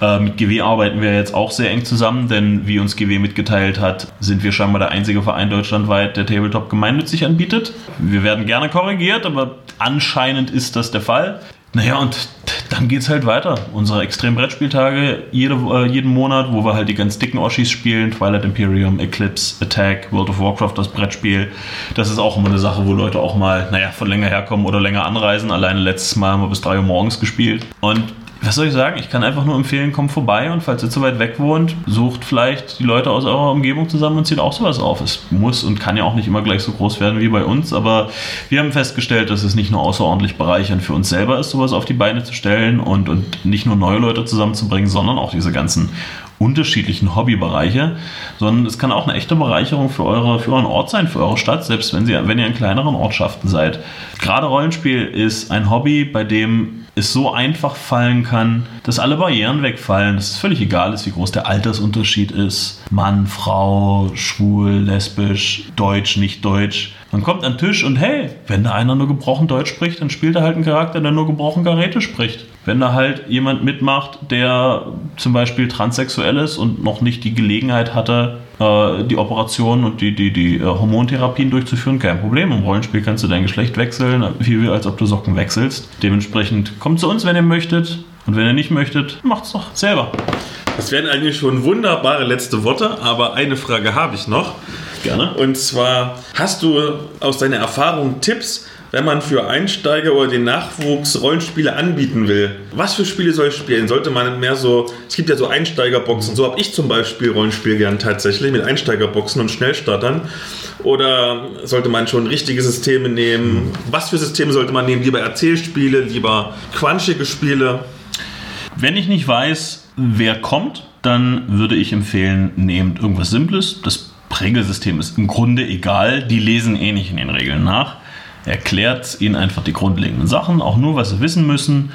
Äh, mit GW arbeiten wir jetzt auch sehr eng zusammen, denn wie uns GW mitgeteilt hat, sind wir scheinbar der einzige Verein deutschlandweit, der Tabletop gemeinnützig anbietet. Wir werden gerne korrigiert, aber anscheinend ist das der Fall. Naja, und dann geht's halt weiter. Unsere Extrem-Brettspieltage jede, äh, jeden Monat, wo wir halt die ganz dicken Oschis spielen. Twilight Imperium, Eclipse, Attack, World of Warcraft, das Brettspiel. Das ist auch immer eine Sache, wo Leute auch mal, naja, von länger herkommen oder länger anreisen. Alleine letztes Mal haben wir bis 3 Uhr morgens gespielt. Und was soll ich sagen? Ich kann einfach nur empfehlen, kommt vorbei und falls ihr zu weit weg wohnt, sucht vielleicht die Leute aus eurer Umgebung zusammen und zieht auch sowas auf. Es muss und kann ja auch nicht immer gleich so groß werden wie bei uns, aber wir haben festgestellt, dass es nicht nur außerordentlich bereichernd für uns selber ist, sowas auf die Beine zu stellen und, und nicht nur neue Leute zusammenzubringen, sondern auch diese ganzen unterschiedlichen Hobbybereiche, sondern es kann auch eine echte Bereicherung für, eure, für euren Ort sein, für eure Stadt, selbst wenn, sie, wenn ihr in kleineren Ortschaften seid. Gerade Rollenspiel ist ein Hobby, bei dem es so einfach fallen kann, dass alle Barrieren wegfallen, dass es völlig egal ist, wie groß der Altersunterschied ist. Mann, Frau, schwul, lesbisch, deutsch, nicht deutsch. Man kommt an den Tisch und hey, wenn da einer nur gebrochen Deutsch spricht, dann spielt er halt einen Charakter, der nur gebrochen Garete spricht. Wenn da halt jemand mitmacht, der zum Beispiel transsexuell ist und noch nicht die Gelegenheit hatte, äh, die Operationen und die, die, die äh, Hormontherapien durchzuführen, kein Problem. Im Rollenspiel kannst du dein Geschlecht wechseln, wie als ob du Socken wechselst. Dementsprechend kommt zu uns, wenn ihr möchtet. Und wenn ihr nicht möchtet, macht's doch selber.
Das wären eigentlich schon wunderbare letzte Worte, aber eine Frage habe ich noch.
Gerne.
Und zwar, hast du aus deiner Erfahrung Tipps, wenn man für Einsteiger oder den Nachwuchs Rollenspiele anbieten will? Was für Spiele soll ich spielen? Sollte man mehr so, es gibt ja so Einsteigerboxen, so habe ich zum Beispiel Rollenspiel gern tatsächlich mit Einsteigerboxen und Schnellstartern. Oder sollte man schon richtige Systeme nehmen? Was für Systeme sollte man nehmen? Lieber Erzählspiele, lieber quanschige Spiele?
Wenn ich nicht weiß, wer kommt, dann würde ich empfehlen, nehmt irgendwas Simples. Das Regelsystem ist im Grunde egal. Die lesen eh nicht in den Regeln nach. Erklärt ihnen einfach die grundlegenden Sachen, auch nur, was sie wissen müssen.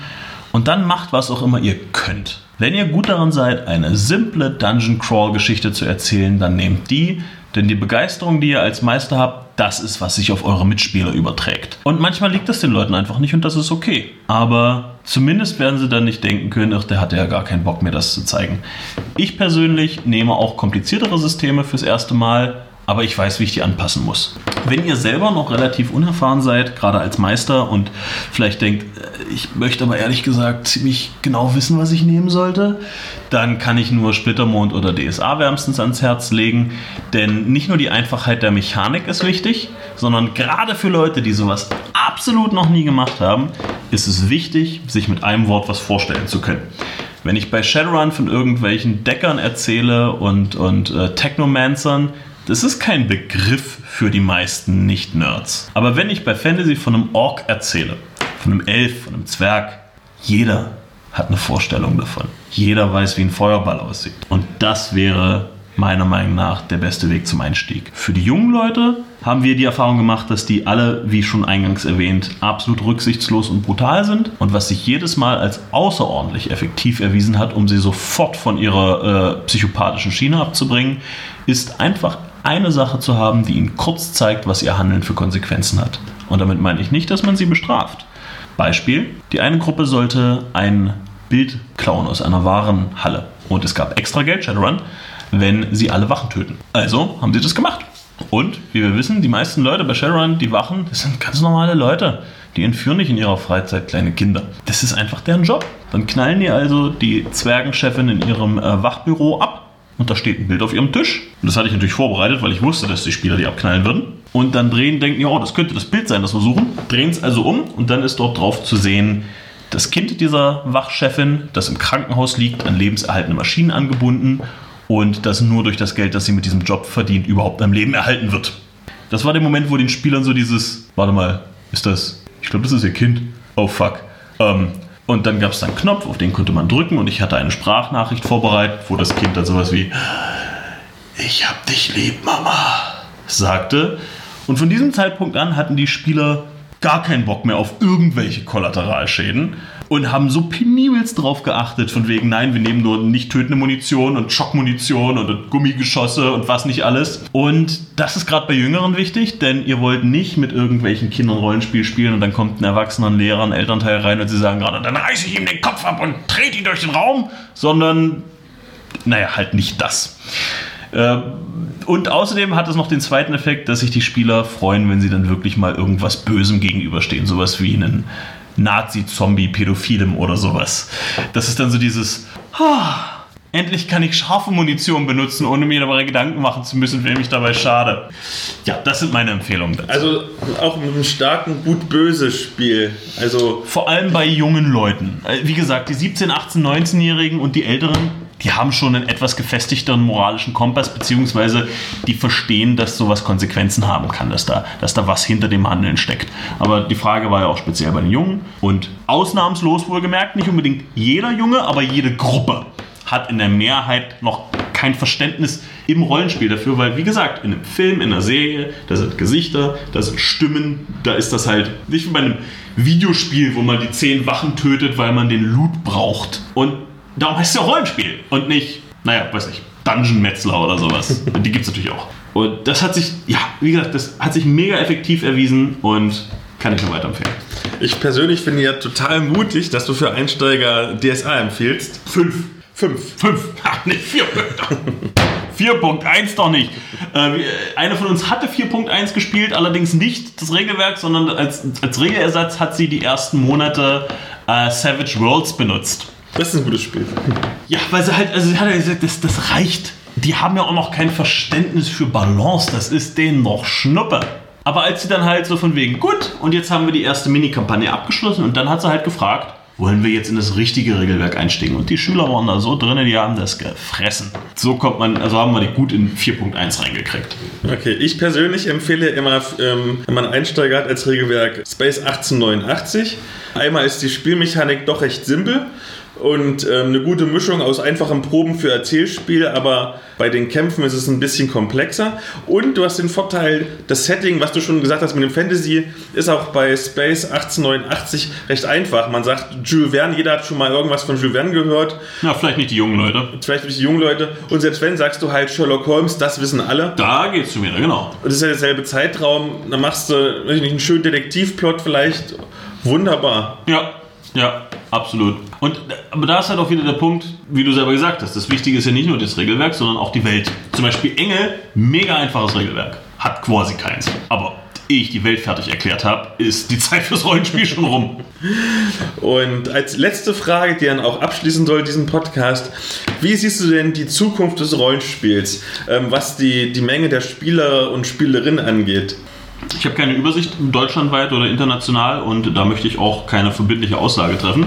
Und dann macht, was auch immer ihr könnt. Wenn ihr gut daran seid, eine simple Dungeon Crawl Geschichte zu erzählen, dann nehmt die, denn die Begeisterung, die ihr als Meister habt, das ist, was sich auf eure Mitspieler überträgt. Und manchmal liegt das den Leuten einfach nicht und das ist okay. Aber zumindest werden sie dann nicht denken können, ach, der hatte ja gar keinen Bock, mir das zu zeigen. Ich persönlich nehme auch kompliziertere Systeme fürs erste Mal, aber ich weiß, wie ich die anpassen muss. Wenn ihr selber noch relativ unerfahren seid, gerade als Meister und vielleicht denkt, äh, ich möchte aber ehrlich gesagt ziemlich genau wissen, was ich nehmen sollte, dann kann ich nur Splittermond oder DSA wärmstens ans Herz legen, denn nicht nur die Einfachheit der Mechanik ist wichtig, sondern gerade für Leute, die sowas absolut noch nie gemacht haben, ist es wichtig, sich mit einem Wort was vorstellen zu können. Wenn ich bei Shadowrun von irgendwelchen Deckern erzähle und, und äh, Technomancern, das ist kein Begriff für die meisten Nicht-Nerds. Aber wenn ich bei Fantasy von einem Ork erzähle, von einem Elf, von einem Zwerg, jeder hat eine Vorstellung davon. Jeder weiß, wie ein Feuerball aussieht. Und das wäre meiner Meinung nach der beste Weg zum Einstieg. Für die jungen Leute haben wir die Erfahrung gemacht, dass die alle, wie schon eingangs erwähnt, absolut rücksichtslos und brutal sind und was sich jedes Mal als außerordentlich effektiv erwiesen hat, um sie sofort von ihrer äh, psychopathischen Schiene abzubringen, ist einfach eine Sache zu haben, die ihnen kurz zeigt, was ihr Handeln für Konsequenzen hat. Und damit meine ich nicht, dass man sie bestraft. Beispiel, die eine Gruppe sollte ein Bild klauen aus einer Warenhalle und es gab extra Geld, Shadowrun, wenn sie alle Wachen töten. Also haben sie das gemacht. Und wie wir wissen, die meisten Leute bei Shadowrun, die Wachen, das sind ganz normale Leute. Die entführen nicht in ihrer Freizeit kleine Kinder. Das ist einfach deren Job. Dann knallen die also die Zwergenchefin in ihrem äh, Wachbüro ab und da steht ein Bild auf ihrem Tisch. Und das hatte ich natürlich vorbereitet, weil ich wusste, dass die Spieler die abknallen würden. Und dann drehen, denken, ja, das könnte das Bild sein, das wir suchen. Drehen es also um und dann ist dort drauf zu sehen, das Kind dieser Wachchefin, das im Krankenhaus liegt, an lebenserhaltende Maschinen angebunden und das nur durch das Geld, das sie mit diesem Job verdient, überhaupt am Leben erhalten wird. Das war der Moment, wo den Spielern so dieses, warte mal, ist das, ich glaube, das ist ihr Kind. Oh fuck. Ähm, und dann gab es einen Knopf, auf den konnte man drücken und ich hatte eine Sprachnachricht vorbereitet, wo das Kind dann sowas wie Ich hab dich lieb, Mama, sagte. Und von diesem Zeitpunkt an hatten die Spieler gar keinen Bock mehr auf irgendwelche Kollateralschäden und haben so penibelst drauf geachtet, von wegen, nein, wir nehmen nur nicht tötende Munition und Schockmunition und Gummigeschosse und was nicht alles. Und das ist gerade bei Jüngeren wichtig, denn ihr wollt nicht mit irgendwelchen Kindern Rollenspiel spielen und dann kommt ein erwachsener Lehrer, ein Elternteil rein und sie sagen gerade, dann reiße ich ihm den Kopf ab und trete ihn durch den Raum, sondern, naja, halt nicht das. Ähm, und außerdem hat es noch den zweiten Effekt, dass sich die Spieler freuen, wenn sie dann wirklich mal irgendwas Bösem gegenüberstehen. Sowas wie einen Nazi-Zombie-Pädophilem oder sowas. Das ist dann so dieses. Ah, Endlich kann ich scharfe Munition benutzen, ohne mir dabei Gedanken machen zu müssen, wem ich dabei schade. Ja, das sind meine Empfehlungen dazu.
Also auch mit einem starken gut-böse Spiel. Also
vor allem bei jungen Leuten. Äh, wie gesagt, die 17, 18, 19-Jährigen und die Älteren, die haben schon einen etwas gefestigteren moralischen Kompass, beziehungsweise die verstehen, dass sowas Konsequenzen haben kann, dass da, dass da was hinter dem Handeln steckt. Aber die Frage war ja auch speziell bei den Jungen und ausnahmslos wohlgemerkt, nicht unbedingt jeder Junge, aber jede Gruppe hat in der Mehrheit noch kein Verständnis im Rollenspiel dafür, weil wie gesagt, in einem Film, in einer Serie, da sind Gesichter, da sind Stimmen, da ist das halt nicht wie bei einem Videospiel, wo man die zehn Wachen tötet, weil man den Loot braucht. Und Darum heißt es ja Rollenspiel und nicht, naja, weiß nicht, Dungeon-Metzler oder sowas. Die gibt es natürlich auch. Und das hat sich, ja, wie gesagt, das hat sich mega effektiv erwiesen und kann ich nur weiterempfehlen.
Ich persönlich finde ja total mutig, dass du für Einsteiger DSA empfiehlst.
Fünf.
Fünf.
Fünf. Ach, nicht vier. 4.1 doch nicht. Äh, eine von uns hatte 4.1 gespielt, allerdings nicht das Regelwerk, sondern als, als Regelersatz hat sie die ersten Monate äh, Savage Worlds benutzt.
Das ist ein gutes Spiel.
Ja, weil sie halt, also sie hat ja gesagt, das, das reicht. Die haben ja auch noch kein Verständnis für Balance. Das ist denen noch Schnuppe. Aber als sie dann halt so von wegen, gut, und jetzt haben wir die erste Mini-Kampagne abgeschlossen und dann hat sie halt gefragt, wollen wir jetzt in das richtige Regelwerk einsteigen? Und die Schüler waren da so drin, die haben das gefressen. So kommt man, also haben wir die gut in 4.1 reingekriegt.
Okay, ich persönlich empfehle immer, ähm, wenn man Einsteiger hat als Regelwerk Space 1889. Einmal ist die Spielmechanik doch recht simpel und ähm, eine gute Mischung aus einfachen Proben für Erzählspiel, aber bei den Kämpfen ist es ein bisschen komplexer. Und du hast den Vorteil, das Setting, was du schon gesagt hast mit dem Fantasy, ist auch bei Space 1889 recht einfach. Man sagt Jules Verne, jeder hat schon mal irgendwas von Jules Verne gehört.
Na, vielleicht nicht die jungen Leute.
Vielleicht nicht die jungen Leute. Und selbst wenn, sagst du halt Sherlock Holmes, das wissen alle.
Da geht's zu mir, genau.
Und das ist ja derselbe Zeitraum. Dann machst du weiß ich nicht, einen schönen Detektivplot vielleicht. Wunderbar.
Ja, ja, absolut. Und aber da ist halt auch wieder der Punkt, wie du selber gesagt hast, das Wichtige ist ja nicht nur das Regelwerk, sondern auch die Welt. Zum Beispiel Engel, mega einfaches Regelwerk. Hat quasi keins. Aber ehe ich die Welt fertig erklärt habe, ist die Zeit fürs Rollenspiel schon rum.
Und als letzte Frage, die dann auch abschließen soll, diesen Podcast, wie siehst du denn die Zukunft des Rollenspiels, ähm, was die, die Menge der Spieler und Spielerinnen angeht?
Ich habe keine Übersicht deutschlandweit oder international und da möchte ich auch keine verbindliche Aussage treffen.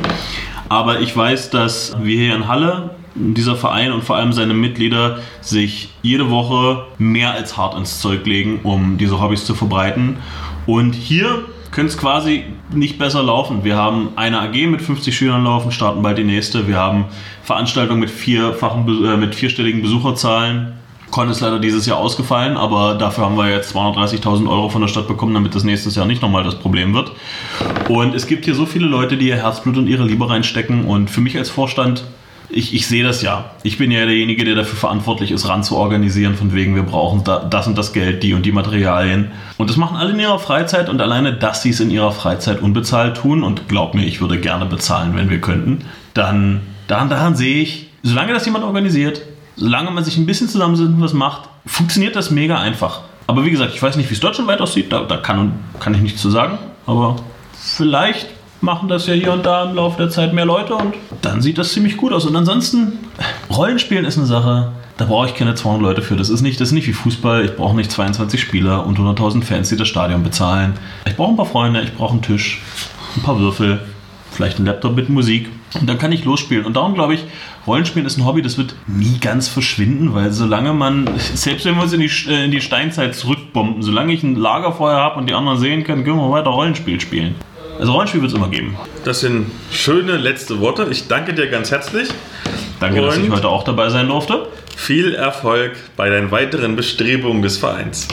Aber ich weiß, dass wir hier in Halle, dieser Verein und vor allem seine Mitglieder sich jede Woche mehr als hart ins Zeug legen, um diese Hobbys zu verbreiten. Und hier könnte es quasi nicht besser laufen. Wir haben eine AG mit 50 Schülern laufen, starten bald die nächste. Wir haben Veranstaltungen mit, vierfachen, äh, mit vierstelligen Besucherzahlen Con ist leider dieses Jahr ausgefallen, aber dafür haben wir jetzt 230.000 Euro von der Stadt bekommen, damit das nächstes Jahr nicht nochmal das Problem wird. Und es gibt hier so viele Leute, die ihr Herzblut und ihre Liebe reinstecken. Und für mich als Vorstand, ich, ich sehe das ja. Ich bin ja derjenige, der dafür verantwortlich ist, ran zu organisieren, von wegen, wir brauchen das und das Geld, die und die Materialien. Und das machen alle in ihrer Freizeit und alleine, dass sie es in ihrer Freizeit unbezahlt tun, und glaub mir, ich würde gerne bezahlen, wenn wir könnten, dann daran, daran sehe ich, solange das jemand organisiert, solange man sich ein bisschen zusammensetzt und was macht, funktioniert das mega einfach. Aber wie gesagt, ich weiß nicht, wie es deutschlandweit aussieht, da, da kann, kann ich nichts zu sagen. Aber vielleicht machen das ja hier und da im Laufe der Zeit mehr Leute und dann sieht das ziemlich gut aus. Und ansonsten, Rollenspielen ist eine Sache, Da brauche ich keine 200 Leute für. Das ist nicht, das ist nicht wie Fußball. Ich brauche nicht 22 Spieler und 100.000 Fans, die das Stadion bezahlen. Ich brauche ein paar Freunde, ich brauche einen Tisch, ein paar Würfel, vielleicht einen Laptop mit Musik. Und dann kann ich losspielen. Und darum glaube ich, Rollenspielen ist ein Hobby, das wird nie ganz verschwinden, weil solange man, selbst wenn wir uns in die, äh, in die Steinzeit zurückbomben, solange ich ein Lagerfeuer habe und die anderen sehen können, können wir weiter Rollenspiel spielen. Also Rollenspiel wird es immer geben.
Das sind schöne letzte Worte. Ich danke dir ganz herzlich.
Danke, dass ich
Und-
heute auch dabei sein durfte.
Viel Erfolg bei deinen weiteren Bestrebungen des Vereins.